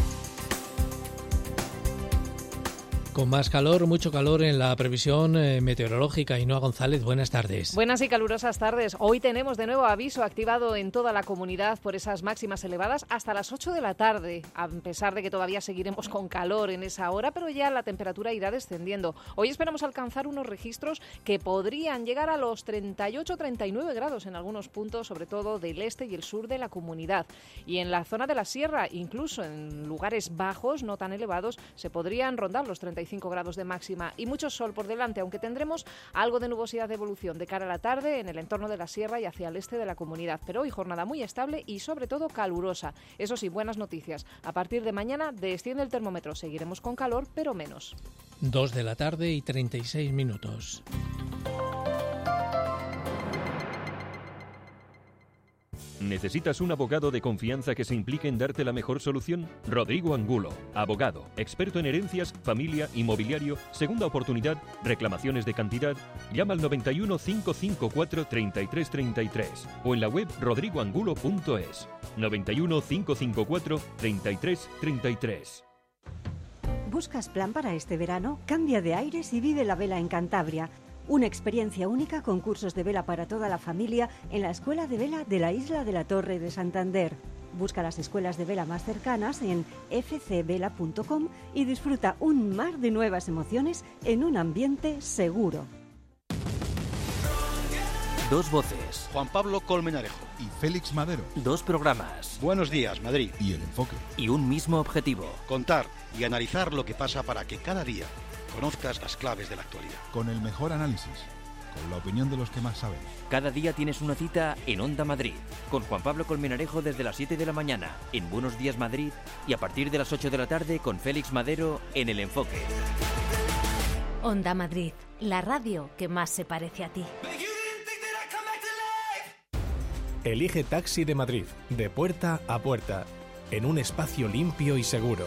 Con más calor, mucho calor en la previsión eh, meteorológica. Inoa González, buenas tardes. Buenas y calurosas tardes. Hoy tenemos de nuevo aviso activado en toda la comunidad por esas máximas elevadas hasta las 8 de la tarde, a pesar de que todavía seguiremos con calor en esa hora, pero ya la temperatura irá descendiendo. Hoy esperamos alcanzar unos registros que podrían llegar a los 38-39 grados en algunos puntos, sobre todo del este y el sur de la comunidad. Y en la zona de la sierra, incluso en lugares bajos, no tan elevados, se podrían rondar los 35 grados de máxima y mucho sol por delante, aunque tendremos algo de nubosidad de evolución de cara a la tarde en el entorno de la sierra y hacia el este de la comunidad. Pero hoy jornada muy estable y sobre todo calurosa. Eso sí, buenas noticias. A partir de mañana desciende el termómetro. Seguiremos con calor, pero menos. Dos de la tarde y 36 minutos. ¿Necesitas un abogado de confianza que se implique en darte la mejor solución? Rodrigo Angulo, abogado, experto en herencias, familia, inmobiliario, segunda oportunidad, reclamaciones de cantidad. Llama al 91 554 3333 o en la web rodrigoangulo.es. 91 554 3333. ¿Buscas plan para este verano? Cambia de aires y vive la vela en Cantabria. Una experiencia única con cursos de vela para toda la familia en la Escuela de Vela de la Isla de la Torre de Santander. Busca las escuelas de vela más cercanas en fcvela.com y disfruta un mar de nuevas emociones en un ambiente seguro. Dos voces. Juan Pablo Colmenarejo. Y Félix Madero. Dos programas. Buenos días, Madrid. Y el enfoque. Y un mismo objetivo. Contar y analizar lo que pasa para que cada día conozcas las claves de la actualidad. Con el mejor análisis, con la opinión de los que más saben. Cada día tienes una cita en Onda Madrid, con Juan Pablo Colmenarejo desde las 7 de la mañana en Buenos Días Madrid y a partir de las 8 de la tarde con Félix Madero en El Enfoque. Onda Madrid, la radio que más se parece a ti. Elige Taxi de Madrid, de puerta a puerta, en un espacio limpio y seguro.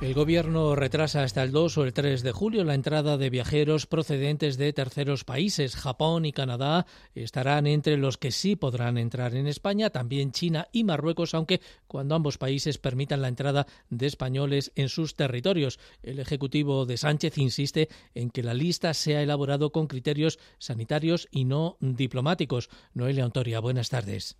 El Gobierno retrasa hasta el 2 o el 3 de julio la entrada de viajeros procedentes de terceros países. Japón y Canadá estarán entre los que sí podrán entrar en España, también China y Marruecos, aunque cuando ambos países permitan la entrada de españoles en sus territorios. El Ejecutivo de Sánchez insiste en que la lista sea elaborado con criterios sanitarios y no diplomáticos. Noelia Ontoria, buenas tardes.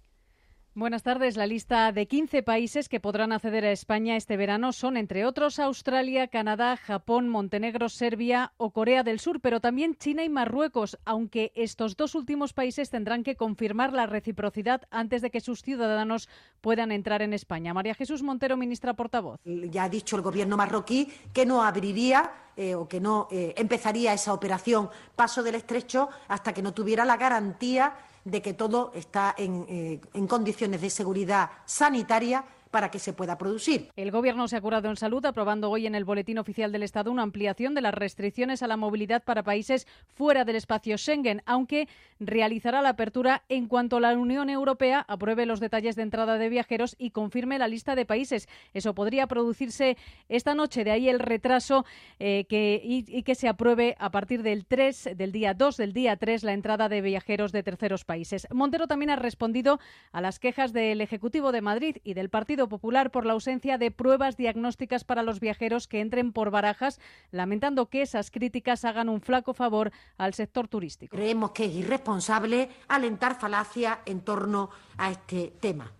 Buenas tardes. La lista de 15 países que podrán acceder a España este verano son, entre otros, Australia, Canadá, Japón, Montenegro, Serbia o Corea del Sur, pero también China y Marruecos, aunque estos dos últimos países tendrán que confirmar la reciprocidad antes de que sus ciudadanos puedan entrar en España. María Jesús Montero, ministra portavoz. Ya ha dicho el gobierno marroquí que no abriría eh, o que no eh, empezaría esa operación Paso del Estrecho hasta que no tuviera la garantía de que todo está en, eh, en condiciones de seguridad sanitaria para que se pueda producir. El Gobierno se ha curado en salud aprobando hoy en el Boletín Oficial del Estado una ampliación de las restricciones a la movilidad para países fuera del espacio Schengen, aunque realizará la apertura en cuanto la Unión Europea apruebe los detalles de entrada de viajeros y confirme la lista de países. Eso podría producirse esta noche, de ahí el retraso eh, que, y, que se apruebe a partir del 3, del día 2, del día 3, la entrada de viajeros de terceros países. Montero también ha respondido a las quejas del Ejecutivo de Madrid y del Partido Popular por la ausencia de pruebas diagnósticas para los viajeros que entren por barajas, lamentando que esas críticas hagan un flaco favor al sector turístico. Creemos que es irresponsable alentar falacias en torno a este tema.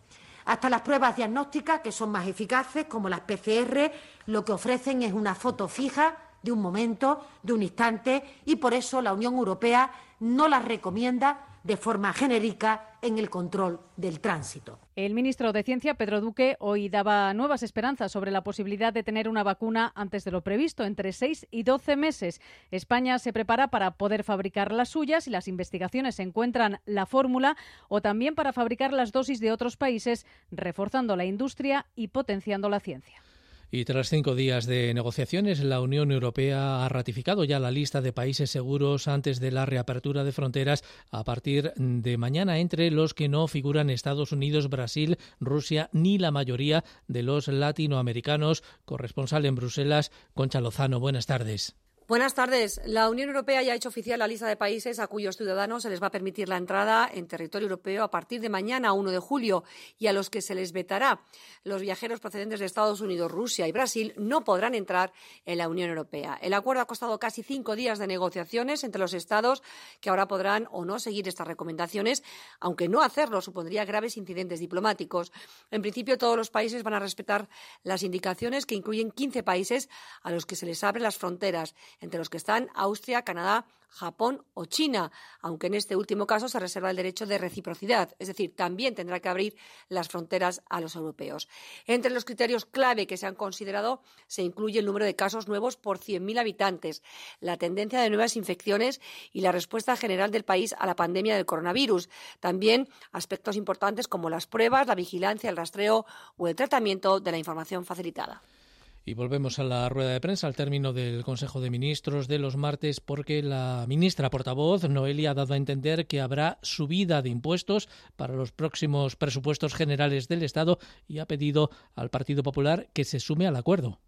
Hasta las pruebas diagnósticas, que son más eficaces, como las PCR, lo que ofrecen es una foto fija de un momento, de un instante, y por eso la Unión Europea no las recomienda de forma genérica en el control del tránsito. El ministro de Ciencia, Pedro Duque, hoy daba nuevas esperanzas sobre la posibilidad de tener una vacuna antes de lo previsto, entre 6 y 12 meses. España se prepara para poder fabricar las suyas y las investigaciones encuentran la fórmula o también para fabricar las dosis de otros países, reforzando la industria y potenciando la ciencia. Y tras cinco días de negociaciones, la Unión Europea ha ratificado ya la lista de países seguros antes de la reapertura de fronteras a partir de mañana, entre los que no figuran Estados Unidos, Brasil, Rusia ni la mayoría de los latinoamericanos. Corresponsal en Bruselas, Concha Lozano. Buenas tardes. Buenas tardes. La Unión Europea ya ha hecho oficial la lista de países a cuyos ciudadanos se les va a permitir la entrada en territorio europeo a partir de mañana, 1 de julio, y a los que se les vetará. Los viajeros procedentes de Estados Unidos, Rusia y Brasil no podrán entrar en la Unión Europea. El acuerdo ha costado casi cinco días de negociaciones entre los Estados que ahora podrán o no seguir estas recomendaciones, aunque no hacerlo supondría graves incidentes diplomáticos. En principio, todos los países van a respetar las indicaciones que incluyen 15 países a los que se les abren las fronteras entre los que están Austria, Canadá, Japón o China, aunque en este último caso se reserva el derecho de reciprocidad, es decir, también tendrá que abrir las fronteras a los europeos. Entre los criterios clave que se han considerado se incluye el número de casos nuevos por 100.000 habitantes, la tendencia de nuevas infecciones y la respuesta general del país a la pandemia del coronavirus. También aspectos importantes como las pruebas, la vigilancia, el rastreo o el tratamiento de la información facilitada. Y volvemos a la rueda de prensa al término del Consejo de Ministros de los martes porque la ministra portavoz, Noelia, ha dado a entender que habrá subida de impuestos para los próximos presupuestos generales del Estado y ha pedido al Partido Popular que se sume al acuerdo.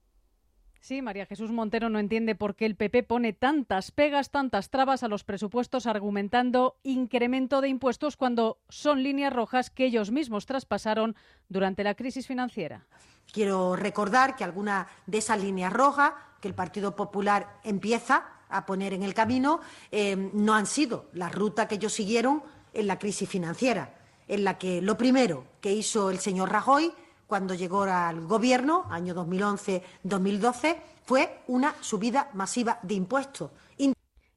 Sí, María Jesús Montero no entiende por qué el PP pone tantas pegas, tantas trabas a los presupuestos argumentando incremento de impuestos cuando son líneas rojas que ellos mismos traspasaron durante la crisis financiera. Quiero recordar que algunas de esas líneas rojas que el Partido Popular empieza a poner en el camino eh, no han sido la ruta que ellos siguieron en la crisis financiera, en la que lo primero que hizo el señor Rajoy cuando llegó al Gobierno, año 2011-2012, fue una subida masiva de impuestos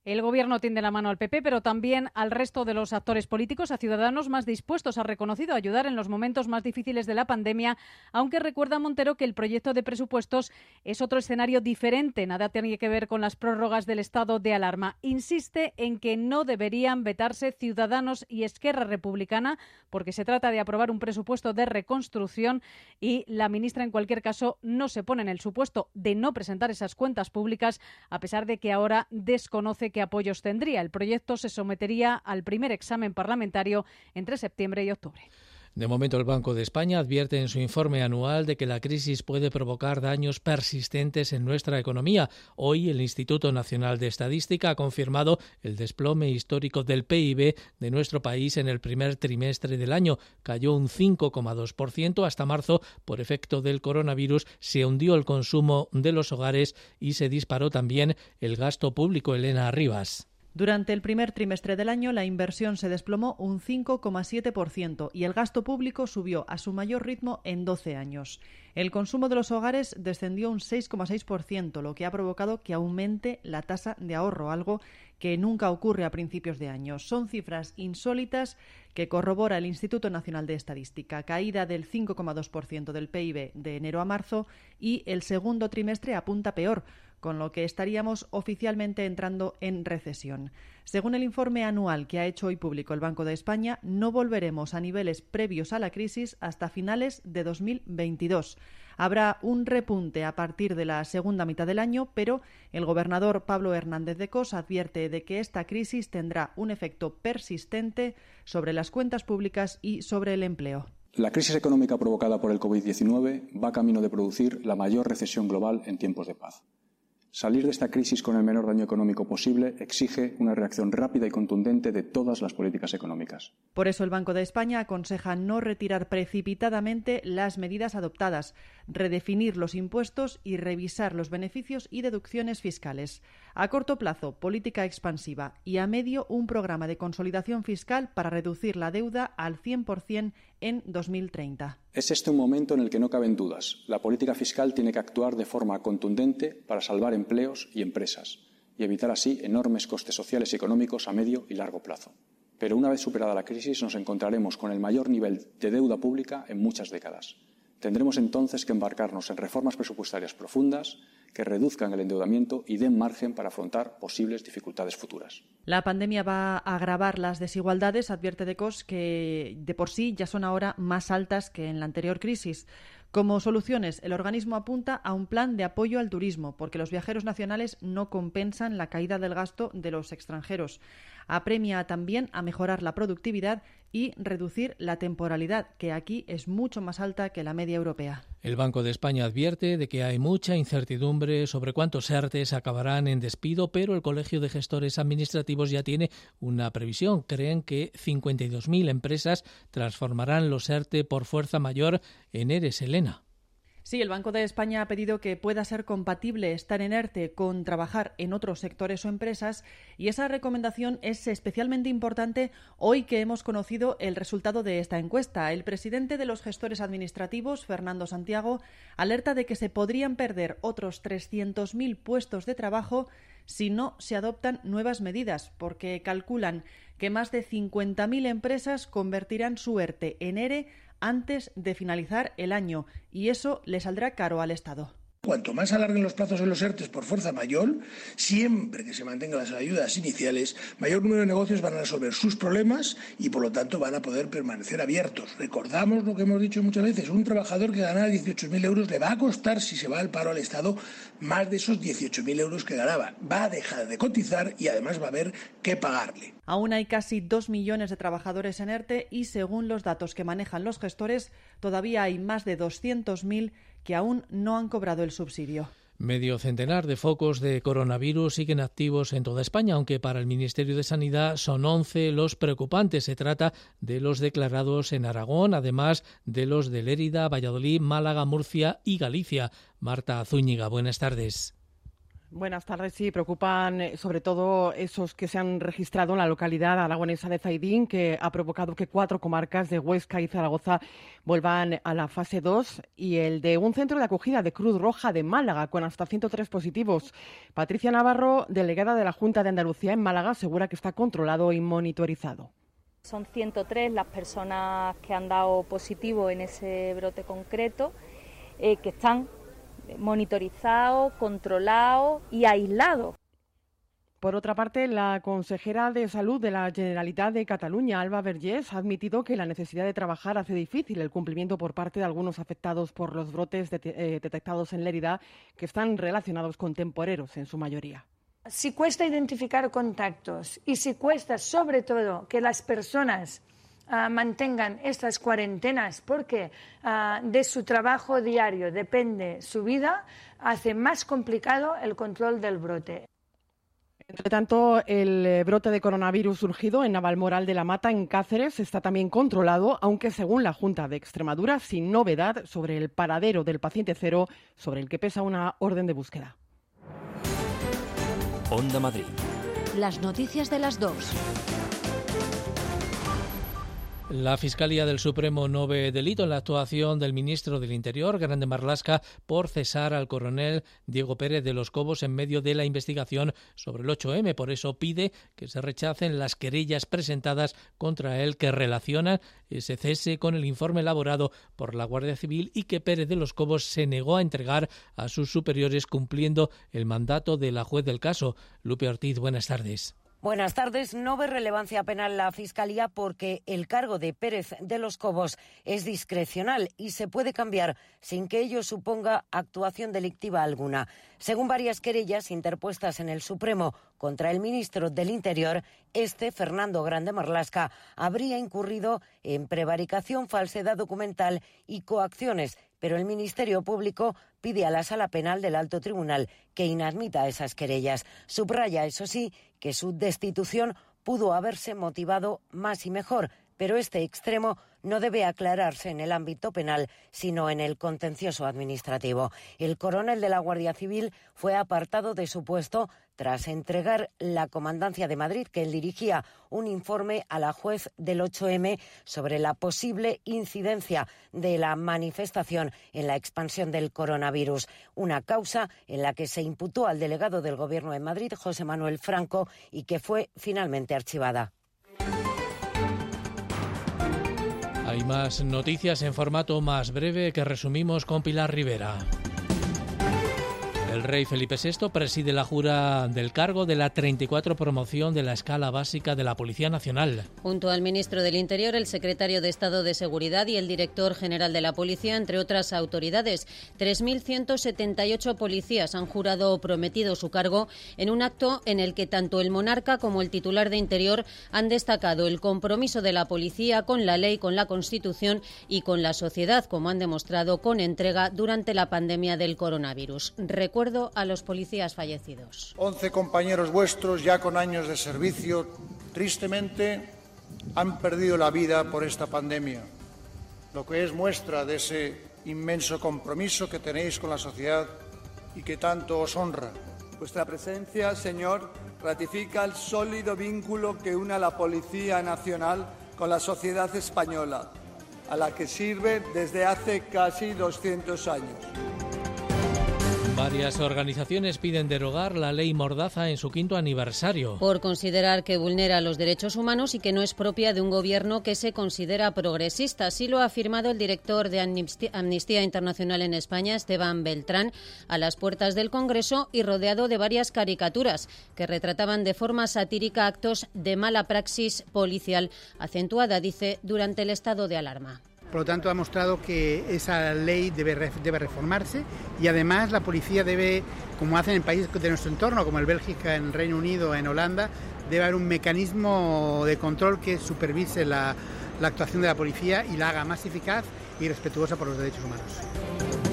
el Gobierno tiende la mano al PP, pero también al resto de los actores políticos, a ciudadanos más dispuestos, ha reconocido ayudar en los momentos más difíciles de la pandemia, aunque recuerda Montero que el proyecto de presupuestos es otro escenario diferente, nada tiene que ver con las prórrogas del estado de alarma. Insiste en que no deberían vetarse Ciudadanos y Esquerra Republicana, porque se trata de aprobar un presupuesto de reconstrucción y la ministra, en cualquier caso, no se pone en el supuesto de no presentar esas cuentas públicas, a pesar de que ahora desconoce qué apoyos tendría. El proyecto se sometería al primer examen parlamentario entre septiembre y octubre. De momento, el Banco de España advierte en su informe anual de que la crisis puede provocar daños persistentes en nuestra economía. Hoy, el Instituto Nacional de Estadística ha confirmado el desplome histórico del PIB de nuestro país en el primer trimestre del año. Cayó un 5,2% hasta marzo por efecto del coronavirus. Se hundió el consumo de los hogares y se disparó también el gasto público. Elena Rivas. Durante el primer trimestre del año, la inversión se desplomó un 5,7% y el gasto público subió a su mayor ritmo en 12 años. El consumo de los hogares descendió un 6,6%, lo que ha provocado que aumente la tasa de ahorro, algo que nunca ocurre a principios de año. Son cifras insólitas que corrobora el Instituto Nacional de Estadística, caída del 5,2% del PIB de enero a marzo y el segundo trimestre apunta peor, con lo que estaríamos oficialmente entrando en recesión. Según el informe anual que ha hecho hoy público el Banco de España, no volveremos a niveles previos a la crisis hasta finales de 2022. Habrá un repunte a partir de la segunda mitad del año, pero el gobernador Pablo Hernández de Cos advierte de que esta crisis tendrá un efecto persistente sobre las cuentas públicas y sobre el empleo. La crisis económica provocada por el COVID-19 va camino de producir la mayor recesión global en tiempos de paz. Salir de esta crisis con el menor daño económico posible exige una reacción rápida y contundente de todas las políticas económicas. Por eso el Banco de España aconseja no retirar precipitadamente las medidas adoptadas, redefinir los impuestos y revisar los beneficios y deducciones fiscales. A corto plazo, política expansiva y a medio, un programa de consolidación fiscal para reducir la deuda al 100% en 2030. Es este un momento en el que no caben dudas. La política fiscal tiene que actuar de forma contundente para salvar empleos y empresas y evitar así enormes costes sociales y económicos a medio y largo plazo. Pero una vez superada la crisis nos encontraremos con el mayor nivel de deuda pública en muchas décadas. Tendremos entonces que embarcarnos en reformas presupuestarias profundas que reduzcan el endeudamiento y den margen para afrontar posibles dificultades futuras. La pandemia va a agravar las desigualdades, advierte Decos, que de por sí ya son ahora más altas que en la anterior crisis. Como soluciones, el organismo apunta a un plan de apoyo al turismo, porque los viajeros nacionales no compensan la caída del gasto de los extranjeros. Apremia también a mejorar la productividad y reducir la temporalidad, que aquí es mucho más alta que la media europea. El Banco de España advierte de que hay mucha incertidumbre sobre cuántos ERTES acabarán en despido, pero el Colegio de Gestores Administrativos ya tiene una previsión. Creen que 52.000 empresas transformarán los ERTE por fuerza mayor en ERES. Elena. Sí, el Banco de España ha pedido que pueda ser compatible estar en ERTE con trabajar en otros sectores o empresas y esa recomendación es especialmente importante hoy que hemos conocido el resultado de esta encuesta. El presidente de los gestores administrativos, Fernando Santiago, alerta de que se podrían perder otros 300.000 puestos de trabajo si no se adoptan nuevas medidas, porque calculan que más de 50.000 empresas convertirán su ERTE en ERE antes de finalizar el año y eso le saldrá caro al Estado. Cuanto más alarguen los plazos en los ERTES por fuerza mayor, siempre que se mantengan las ayudas iniciales, mayor número de negocios van a resolver sus problemas y por lo tanto van a poder permanecer abiertos. Recordamos lo que hemos dicho muchas veces, un trabajador que gana 18.000 euros le va a costar, si se va al paro al Estado, más de esos 18.000 euros que ganaba. Va a dejar de cotizar y además va a haber que pagarle. Aún hay casi dos millones de trabajadores en ERTE y según los datos que manejan los gestores, todavía hay más de 200.000 que aún no han cobrado el subsidio. Medio centenar de focos de coronavirus siguen activos en toda España, aunque para el Ministerio de Sanidad son 11 los preocupantes. Se trata de los declarados en Aragón, además de los de Lérida, Valladolid, Málaga, Murcia y Galicia. Marta Zúñiga, buenas tardes. Buenas tardes. Sí, preocupan eh, sobre todo esos que se han registrado en la localidad aragonesa de Zaidín, que ha provocado que cuatro comarcas de Huesca y Zaragoza vuelvan a la fase 2 y el de un centro de acogida de Cruz Roja de Málaga con hasta 103 positivos. Patricia Navarro, delegada de la Junta de Andalucía en Málaga, asegura que está controlado y monitorizado. Son 103 las personas que han dado positivo en ese brote concreto, eh, que están monitorizado, controlado y aislado. Por otra parte, la consejera de Salud de la Generalitat de Cataluña, Alba Vergés, ha admitido que la necesidad de trabajar hace difícil el cumplimiento por parte de algunos afectados por los brotes eh, detectados en Lérida, que están relacionados con temporeros en su mayoría. Si cuesta identificar contactos y si cuesta sobre todo que las personas Ah, mantengan estas cuarentenas porque ah, de su trabajo diario depende su vida, hace más complicado el control del brote. Entre tanto, el eh, brote de coronavirus surgido en Navalmoral de la Mata, en Cáceres, está también controlado, aunque según la Junta de Extremadura, sin novedad sobre el paradero del paciente cero, sobre el que pesa una orden de búsqueda. Onda Madrid. Las noticias de las dos. La Fiscalía del Supremo no ve delito en la actuación del ministro del Interior, Grande Marlasca, por cesar al coronel Diego Pérez de los Cobos en medio de la investigación sobre el 8M. Por eso pide que se rechacen las querellas presentadas contra él que relacionan ese cese con el informe elaborado por la Guardia Civil y que Pérez de los Cobos se negó a entregar a sus superiores cumpliendo el mandato de la juez del caso. Lupe Ortiz, buenas tardes. Buenas tardes. No ve relevancia penal la Fiscalía porque el cargo de Pérez de los Cobos es discrecional y se puede cambiar sin que ello suponga actuación delictiva alguna. Según varias querellas interpuestas en el Supremo contra el ministro del Interior, este, Fernando Grande Marlasca, habría incurrido en prevaricación, falsedad documental y coacciones pero el Ministerio Público pide a la Sala Penal del Alto Tribunal que inadmita esas querellas. Subraya, eso sí, que su destitución pudo haberse motivado más y mejor, pero este extremo no debe aclararse en el ámbito penal, sino en el contencioso administrativo. El coronel de la Guardia Civil fue apartado de su puesto tras entregar la comandancia de Madrid, que él dirigía un informe a la juez del 8M sobre la posible incidencia de la manifestación en la expansión del coronavirus, una causa en la que se imputó al delegado del Gobierno en Madrid, José Manuel Franco, y que fue finalmente archivada. Hay más noticias en formato más breve que resumimos con Pilar Rivera. El rey Felipe VI preside la jura del cargo de la 34 promoción de la escala básica de la Policía Nacional. Junto al ministro del Interior, el secretario de Estado de Seguridad y el director general de la Policía, entre otras autoridades, 3.178 policías han jurado o prometido su cargo en un acto en el que tanto el monarca como el titular de Interior han destacado el compromiso de la policía con la ley, con la Constitución y con la sociedad, como han demostrado con entrega durante la pandemia del coronavirus a los policías fallecidos. Once compañeros vuestros, ya con años de servicio, tristemente han perdido la vida por esta pandemia, lo que es muestra de ese inmenso compromiso que tenéis con la sociedad y que tanto os honra. Vuestra presencia, señor, ratifica el sólido vínculo que une a la Policía Nacional con la sociedad española, a la que sirve desde hace casi 200 años. Varias organizaciones piden derogar la ley Mordaza en su quinto aniversario. Por considerar que vulnera los derechos humanos y que no es propia de un gobierno que se considera progresista. Así lo ha afirmado el director de Amnistía Internacional en España, Esteban Beltrán, a las puertas del Congreso y rodeado de varias caricaturas que retrataban de forma satírica actos de mala praxis policial, acentuada, dice, durante el estado de alarma. Por lo tanto, ha mostrado que esa ley debe, reformarse y además la policía debe, como hacen en países de nuestro entorno, como el Bélgica, en Reino Unido, en Holanda, debe haber un mecanismo de control que supervise la actuación de la policía y la haga más eficaz y respetuosa por los derechos humanos.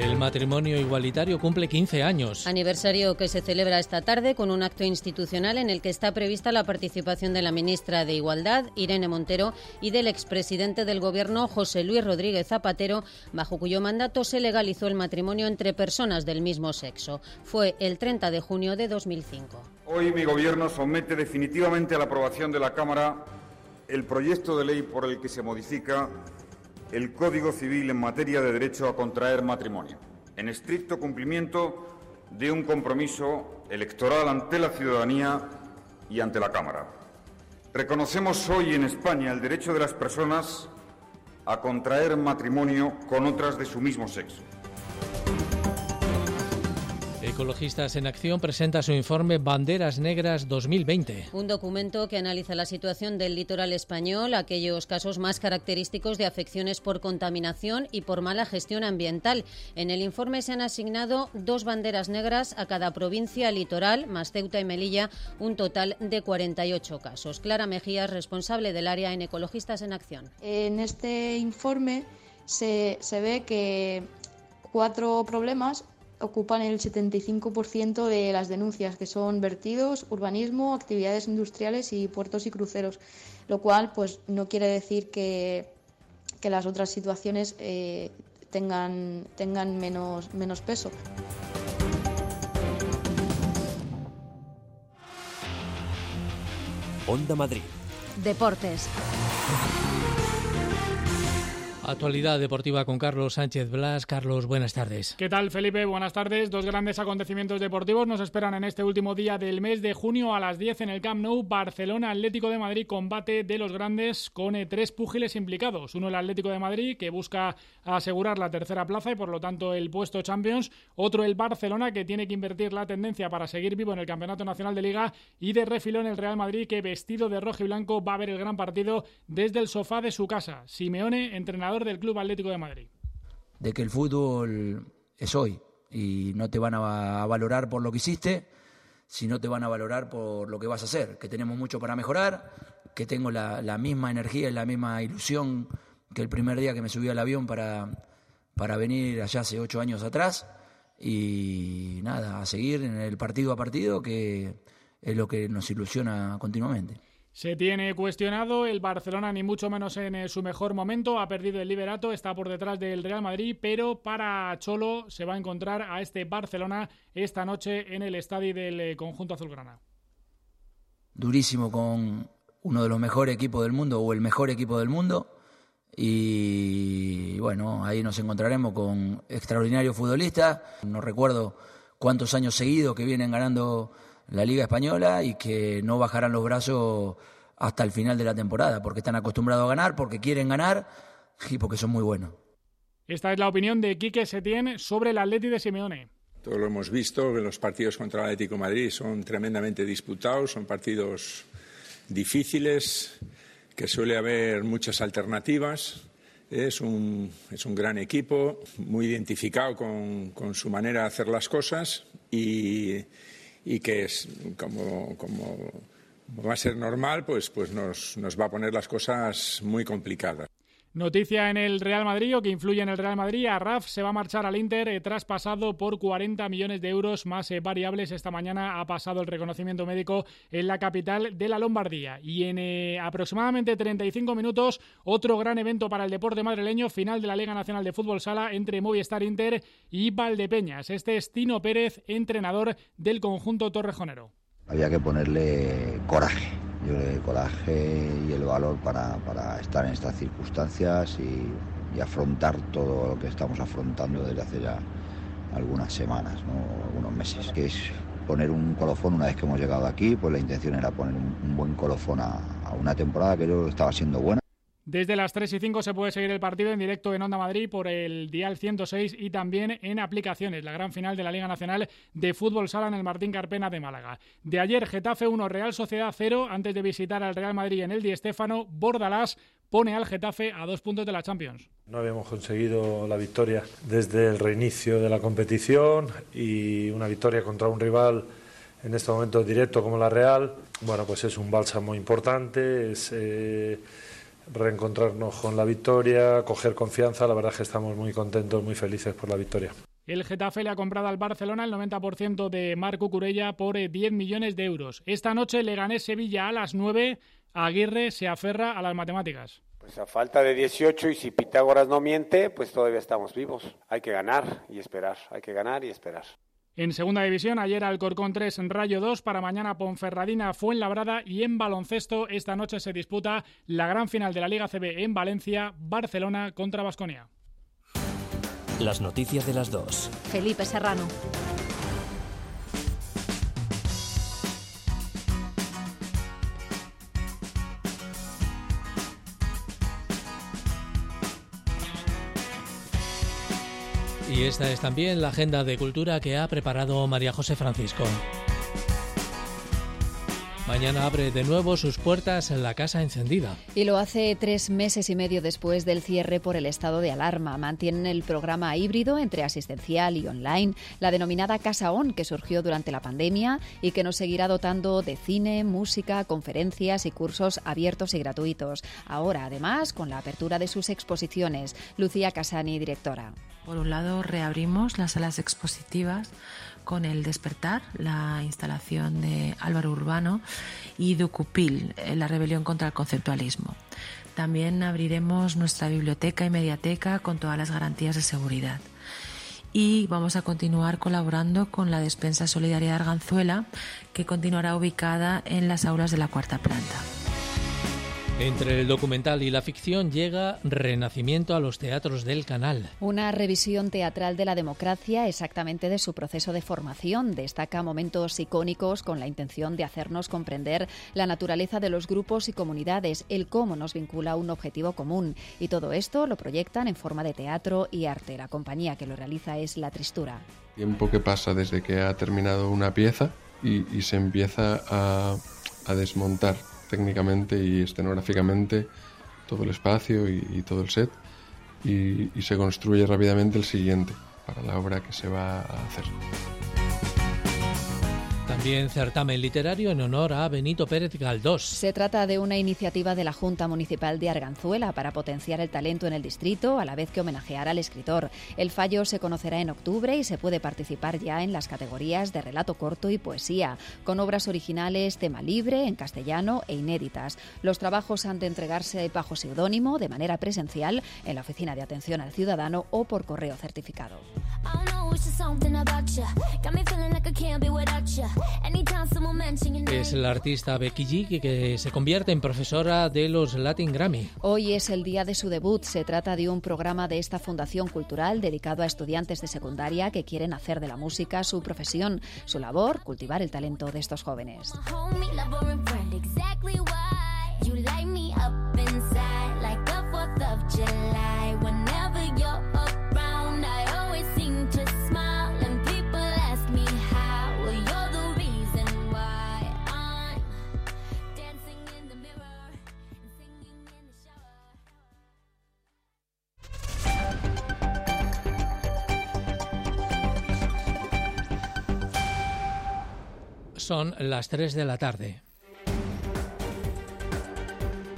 El matrimonio igualitario cumple 15 años. Aniversario que se celebra esta tarde con un acto institucional en el que está prevista la participación de la ministra de Igualdad, Irene Montero, y del expresidente del Gobierno, José Luis Rodríguez Zapatero, bajo cuyo mandato se legalizó el matrimonio entre personas del mismo sexo. Fue el 30 de junio de 2005. Hoy mi Gobierno somete definitivamente a la aprobación de la Cámara el proyecto de ley por el que se modifica el Código Civil en materia de derecho a contraer matrimonio, en estricto cumplimiento de un compromiso electoral ante la ciudadanía y ante la Cámara. Reconocemos hoy en España el derecho de las personas a contraer matrimonio con otras de su mismo sexo. Ecologistas en Acción presenta su informe Banderas Negras 2020. Un documento que analiza la situación del litoral español, aquellos casos más característicos de afecciones por contaminación y por mala gestión ambiental. En el informe se han asignado dos banderas negras a cada provincia litoral, más Ceuta y Melilla, un total de 48 casos. Clara Mejía, responsable del área en Ecologistas en Acción. En este informe se, se ve que cuatro problemas ocupan el 75% de las denuncias, que son vertidos, urbanismo, actividades industriales y puertos y cruceros, lo cual pues no quiere decir que, que las otras situaciones eh, tengan, tengan menos, menos peso. Onda Madrid. Deportes. Actualidad deportiva con Carlos Sánchez Blas. Carlos, buenas tardes. ¿Qué tal, Felipe? Buenas tardes. Dos grandes acontecimientos deportivos nos esperan en este último día del mes de junio a las 10 en el Camp Nou. Barcelona Atlético de Madrid, combate de los grandes con eh, tres púgiles implicados. Uno el Atlético de Madrid, que busca asegurar la tercera plaza y por lo tanto el puesto Champions. Otro el Barcelona, que tiene que invertir la tendencia para seguir vivo en el Campeonato Nacional de Liga. Y de refilón el Real Madrid, que vestido de rojo y blanco va a ver el gran partido desde el sofá de su casa. Simeone, entrenador del Club Atlético de Madrid. De que el fútbol es hoy y no te van a valorar por lo que hiciste, sino te van a valorar por lo que vas a hacer, que tenemos mucho para mejorar, que tengo la, misma energía y la misma ilusión que el primer día que me subí al avión para, para venir allá hace ocho años atrás. Y nada, a seguir en el partido a partido, que es lo que nos ilusiona continuamente. Se tiene cuestionado el Barcelona, ni mucho menos en eh, su mejor momento. Ha perdido el liderato, está por detrás del Real Madrid, pero para Cholo se va a encontrar a este Barcelona esta noche en el estadio del eh, conjunto azulgrana. Durísimo con uno de los mejores equipos del mundo o el mejor equipo del mundo. Y bueno, ahí nos encontraremos con extraordinarios futbolistas. No recuerdo cuántos años seguidos que vienen ganando la Liga Española y que no bajarán los brazos hasta el final de la temporada, porque están acostumbrados a ganar, porque quieren ganar y porque son muy buenos. Esta es la opinión de Quique Setién sobre el Atleti de Simeone. Todo lo hemos visto, los partidos contra el Atlético de Madrid son tremendamente disputados, son partidos difíciles, que suele haber muchas alternativas. Es un, es un gran equipo, muy identificado con, con su manera de hacer las cosas y, y que es como, como va a ser normal, pues, pues nos, nos va a poner las cosas muy complicadas. Noticia en el Real Madrid o que influye en el Real Madrid. Arraf se va a marchar al Inter eh, traspasado por 40 millones de euros más eh, variables. Esta mañana ha pasado el reconocimiento médico en la capital de la Lombardía. Y en eh, aproximadamente 35 minutos, otro gran evento para el deporte madrileño, final de la Liga Nacional de Fútbol Sala entre Movistar Inter y Valdepeñas. Este es Tino Pérez, entrenador del conjunto torrejonero. Había que ponerle coraje yo el coraje y el valor para, para estar en estas circunstancias y, afrontar todo lo que estamos afrontando desde hace ya algunas semanas, ¿no? algunos meses, que es poner un colofón una vez que hemos llegado aquí, pues la intención era poner un, buen colofón a, una temporada que yo estaba siendo buena. Desde las 3 y 5 se puede seguir el partido en directo en Onda Madrid por el Dial 106 y también en aplicaciones, la gran final de la Liga Nacional de Fútbol Sala en el Martín Carpena de Málaga. De ayer, Getafe 1, Real Sociedad 0, antes de visitar al Real Madrid en el Di Stéfano, Bordalás pone al Getafe a dos puntos de la Champions. No habíamos conseguido la victoria desde el reinicio de la competición y una victoria contra un rival en este momento directo como la Real, bueno, pues es un bálsamo importante. Eh, reencontrarnos con la victoria, coger confianza. La verdad es que estamos muy contentos, muy felices por la victoria. El Getafe le ha comprado al Barcelona el 90% de Marco Curella por 10 eh, millones de euros. Esta noche le gané Sevilla a las 9. Aguirre se aferra a las matemáticas. Pues a falta de 18 y si Pitágoras no miente, pues todavía estamos vivos. Hay que ganar y esperar, hay que ganar y esperar. En segunda división, ayer Alcorcón 3, Rayo 2, para mañana Ponferradina, Fuenlabrada y en baloncesto esta noche se disputa la gran final de la Liga CB en Valencia, Barcelona contra Basconia. Las noticias de las dos. Felipe Serrano. Y esta es también la agenda de cultura que ha preparado María José Francisco. Mañana abre de nuevo sus puertas en la Casa Encendida. Y lo hace tres meses y medio después del cierre por el estado de alarma. Mantienen el programa híbrido entre asistencial y online, la denominada Casa On, que surgió durante la pandemia y que nos seguirá dotando de cine, música, conferencias y cursos abiertos y gratuitos. Ahora, además, con la apertura de sus exposiciones. Lucía Casani, directora. Por un lado, reabrimos las salas expositivas con El Despertar, la instalación de Álvaro Urbano, y Ducupil, eh, la rebelión contra el conceptualismo. También abriremos nuestra biblioteca y mediateca con todas las garantías de seguridad. Y vamos a continuar colaborando con la despensa solidaria de Arganzuela, que continuará ubicada en las aulas de la cuarta planta. Entre el documental y la ficción llega Renacimiento a los teatros del canal. Una revisión teatral de la democracia, exactamente de su proceso de formación. Destaca momentos icónicos con la intención de hacernos comprender la naturaleza de los grupos y comunidades, el cómo nos vincula un objetivo común. Y todo esto lo proyectan en forma de teatro y arte. La compañía que lo realiza es La Tristura. Tiempo que pasa desde que ha terminado una pieza y, y se empieza a, a desmontar técnicamente y escenográficamente todo el espacio y, todo el set y se construye rápidamente el siguiente para la obra que se va a hacer. También certamen literario en honor a Benito Pérez Galdós. Se trata de una iniciativa de la Junta Municipal de Arganzuela para potenciar el talento en el distrito, a la vez que homenajear al escritor. El fallo se conocerá en octubre y se puede participar ya en las categorías de relato corto y poesía, con obras originales, tema libre, en castellano e inéditas. Los trabajos han de entregarse bajo seudónimo, de manera presencial, en la Oficina de Atención al Ciudadano o por correo certificado. Es la artista Becky G que se convierte en profesora de los Latin Grammy. Hoy es el día de su debut. Se trata de un programa de esta Fundación Cultural dedicado a estudiantes de secundaria que quieren hacer de la música su profesión. Su labor, cultivar el talento de estos jóvenes. Son las 3 de la tarde.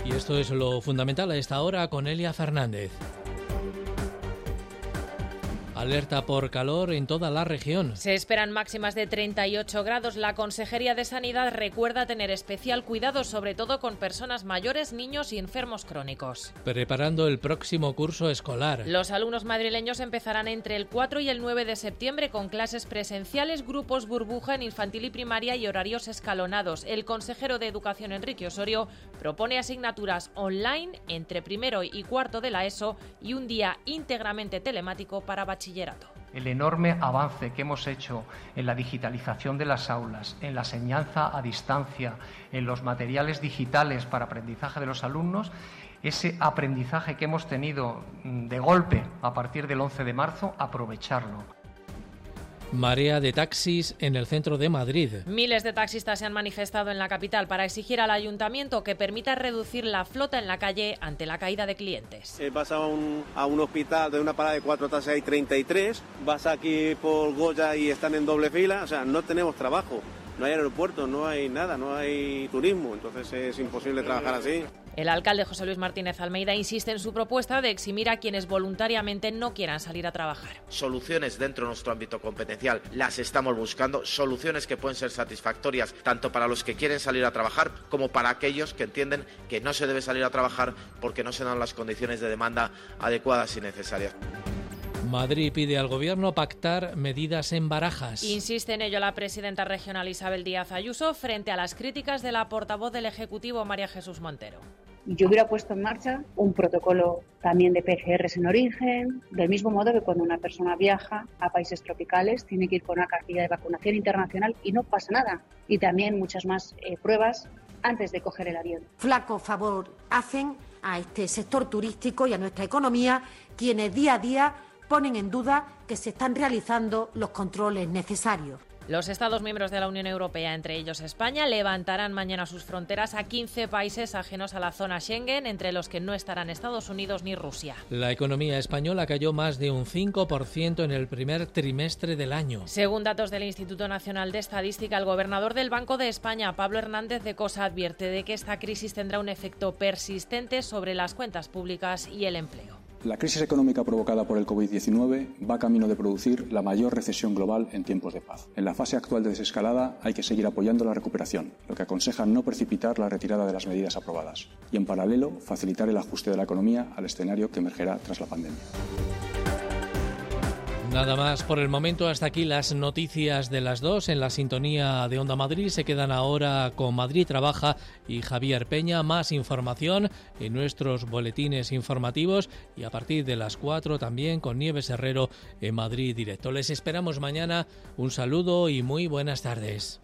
Y esto es lo fundamental a esta hora con Elia Fernández. Alerta por calor en toda la región. Se esperan máximas de 38 grados. La Consejería de Sanidad recuerda tener especial cuidado, sobre todo con personas mayores, niños y enfermos crónicos. Preparando el próximo curso escolar. Los alumnos madrileños empezarán entre el 4 y el 9 de septiembre con clases presenciales, grupos burbuja en infantil y primaria y horarios escalonados. El consejero de Educación, Enrique Osorio, propone asignaturas online entre primero y cuarto de la ESO y un día íntegramente telemático para El enorme avance que hemos hecho en la digitalización de las aulas, en la enseñanza a distancia, en los materiales digitales para aprendizaje de los alumnos, ese aprendizaje que hemos tenido mm, de golpe a partir del 11 de marzo, aprovecharlo. Marea de taxis en el centro de Madrid. Miles de taxistas se han manifestado en la capital para exigir al ayuntamiento que permita reducir la flota en la calle ante la caída de clientes. Eh, vas a un, a un hospital de una parada de cuatro taxis hay 33, vas aquí por Goya y están en doble fila, o sea, no tenemos trabajo no hay aeropuerto, no hay nada, no hay turismo, entonces es imposible trabajar así. El alcalde José Luis Martínez Almeida insiste en su propuesta de eximir a quienes voluntariamente no quieran salir a trabajar. Soluciones dentro de nuestro ámbito competencial las estamos buscando, soluciones que pueden ser satisfactorias tanto para los que quieren salir a trabajar como para aquellos que entienden que no se debe salir a trabajar porque no se dan las condiciones de demanda adecuadas y necesarias. Madrid pide al Gobierno pactar medidas en barajas. Insiste en ello la presidenta regional Isabel Díaz Ayuso frente a las críticas de la portavoz del Ejecutivo María Jesús Montero. Yo hubiera puesto en marcha un protocolo también de PGRs en origen, del mismo modo que cuando una persona viaja a países tropicales tiene que ir con una cartilla de vacunación internacional y no pasa nada. Y también muchas más eh, pruebas antes de coger el avión. Flaco favor hacen a este sector turístico y a nuestra economía quienes día a día ponen en duda que se están realizando los controles necesarios. Los Estados miembros de la Unión Europea, entre ellos España, levantarán mañana sus fronteras a 15 países ajenos a la zona Schengen, entre los que no estarán Estados Unidos ni Rusia. La economía española cayó más de un 5% en el primer trimestre del año. Según datos del Instituto Nacional de Estadística, el gobernador del Banco de España, Pablo Hernández de Cosa, advierte de que esta crisis tendrá un efecto persistente sobre las cuentas públicas y el empleo. La crisis económica provocada por el COVID-19 va camino de producir la mayor recesión global en tiempos de paz. En la fase actual de desescalada hay que seguir apoyando la recuperación, lo que aconseja no precipitar la retirada de las medidas aprobadas y, en paralelo, facilitar el ajuste de la economía al escenario que emergerá tras la pandemia. Nada más por el momento. Hasta aquí las noticias de las dos en la sintonía de Onda Madrid. Se quedan ahora con Madrid Trabaja y Javier Peña. Más información en nuestros boletines informativos y a partir de las cuatro también con Nieves Herrero en Madrid Directo. Les esperamos mañana. Un saludo y muy buenas tardes.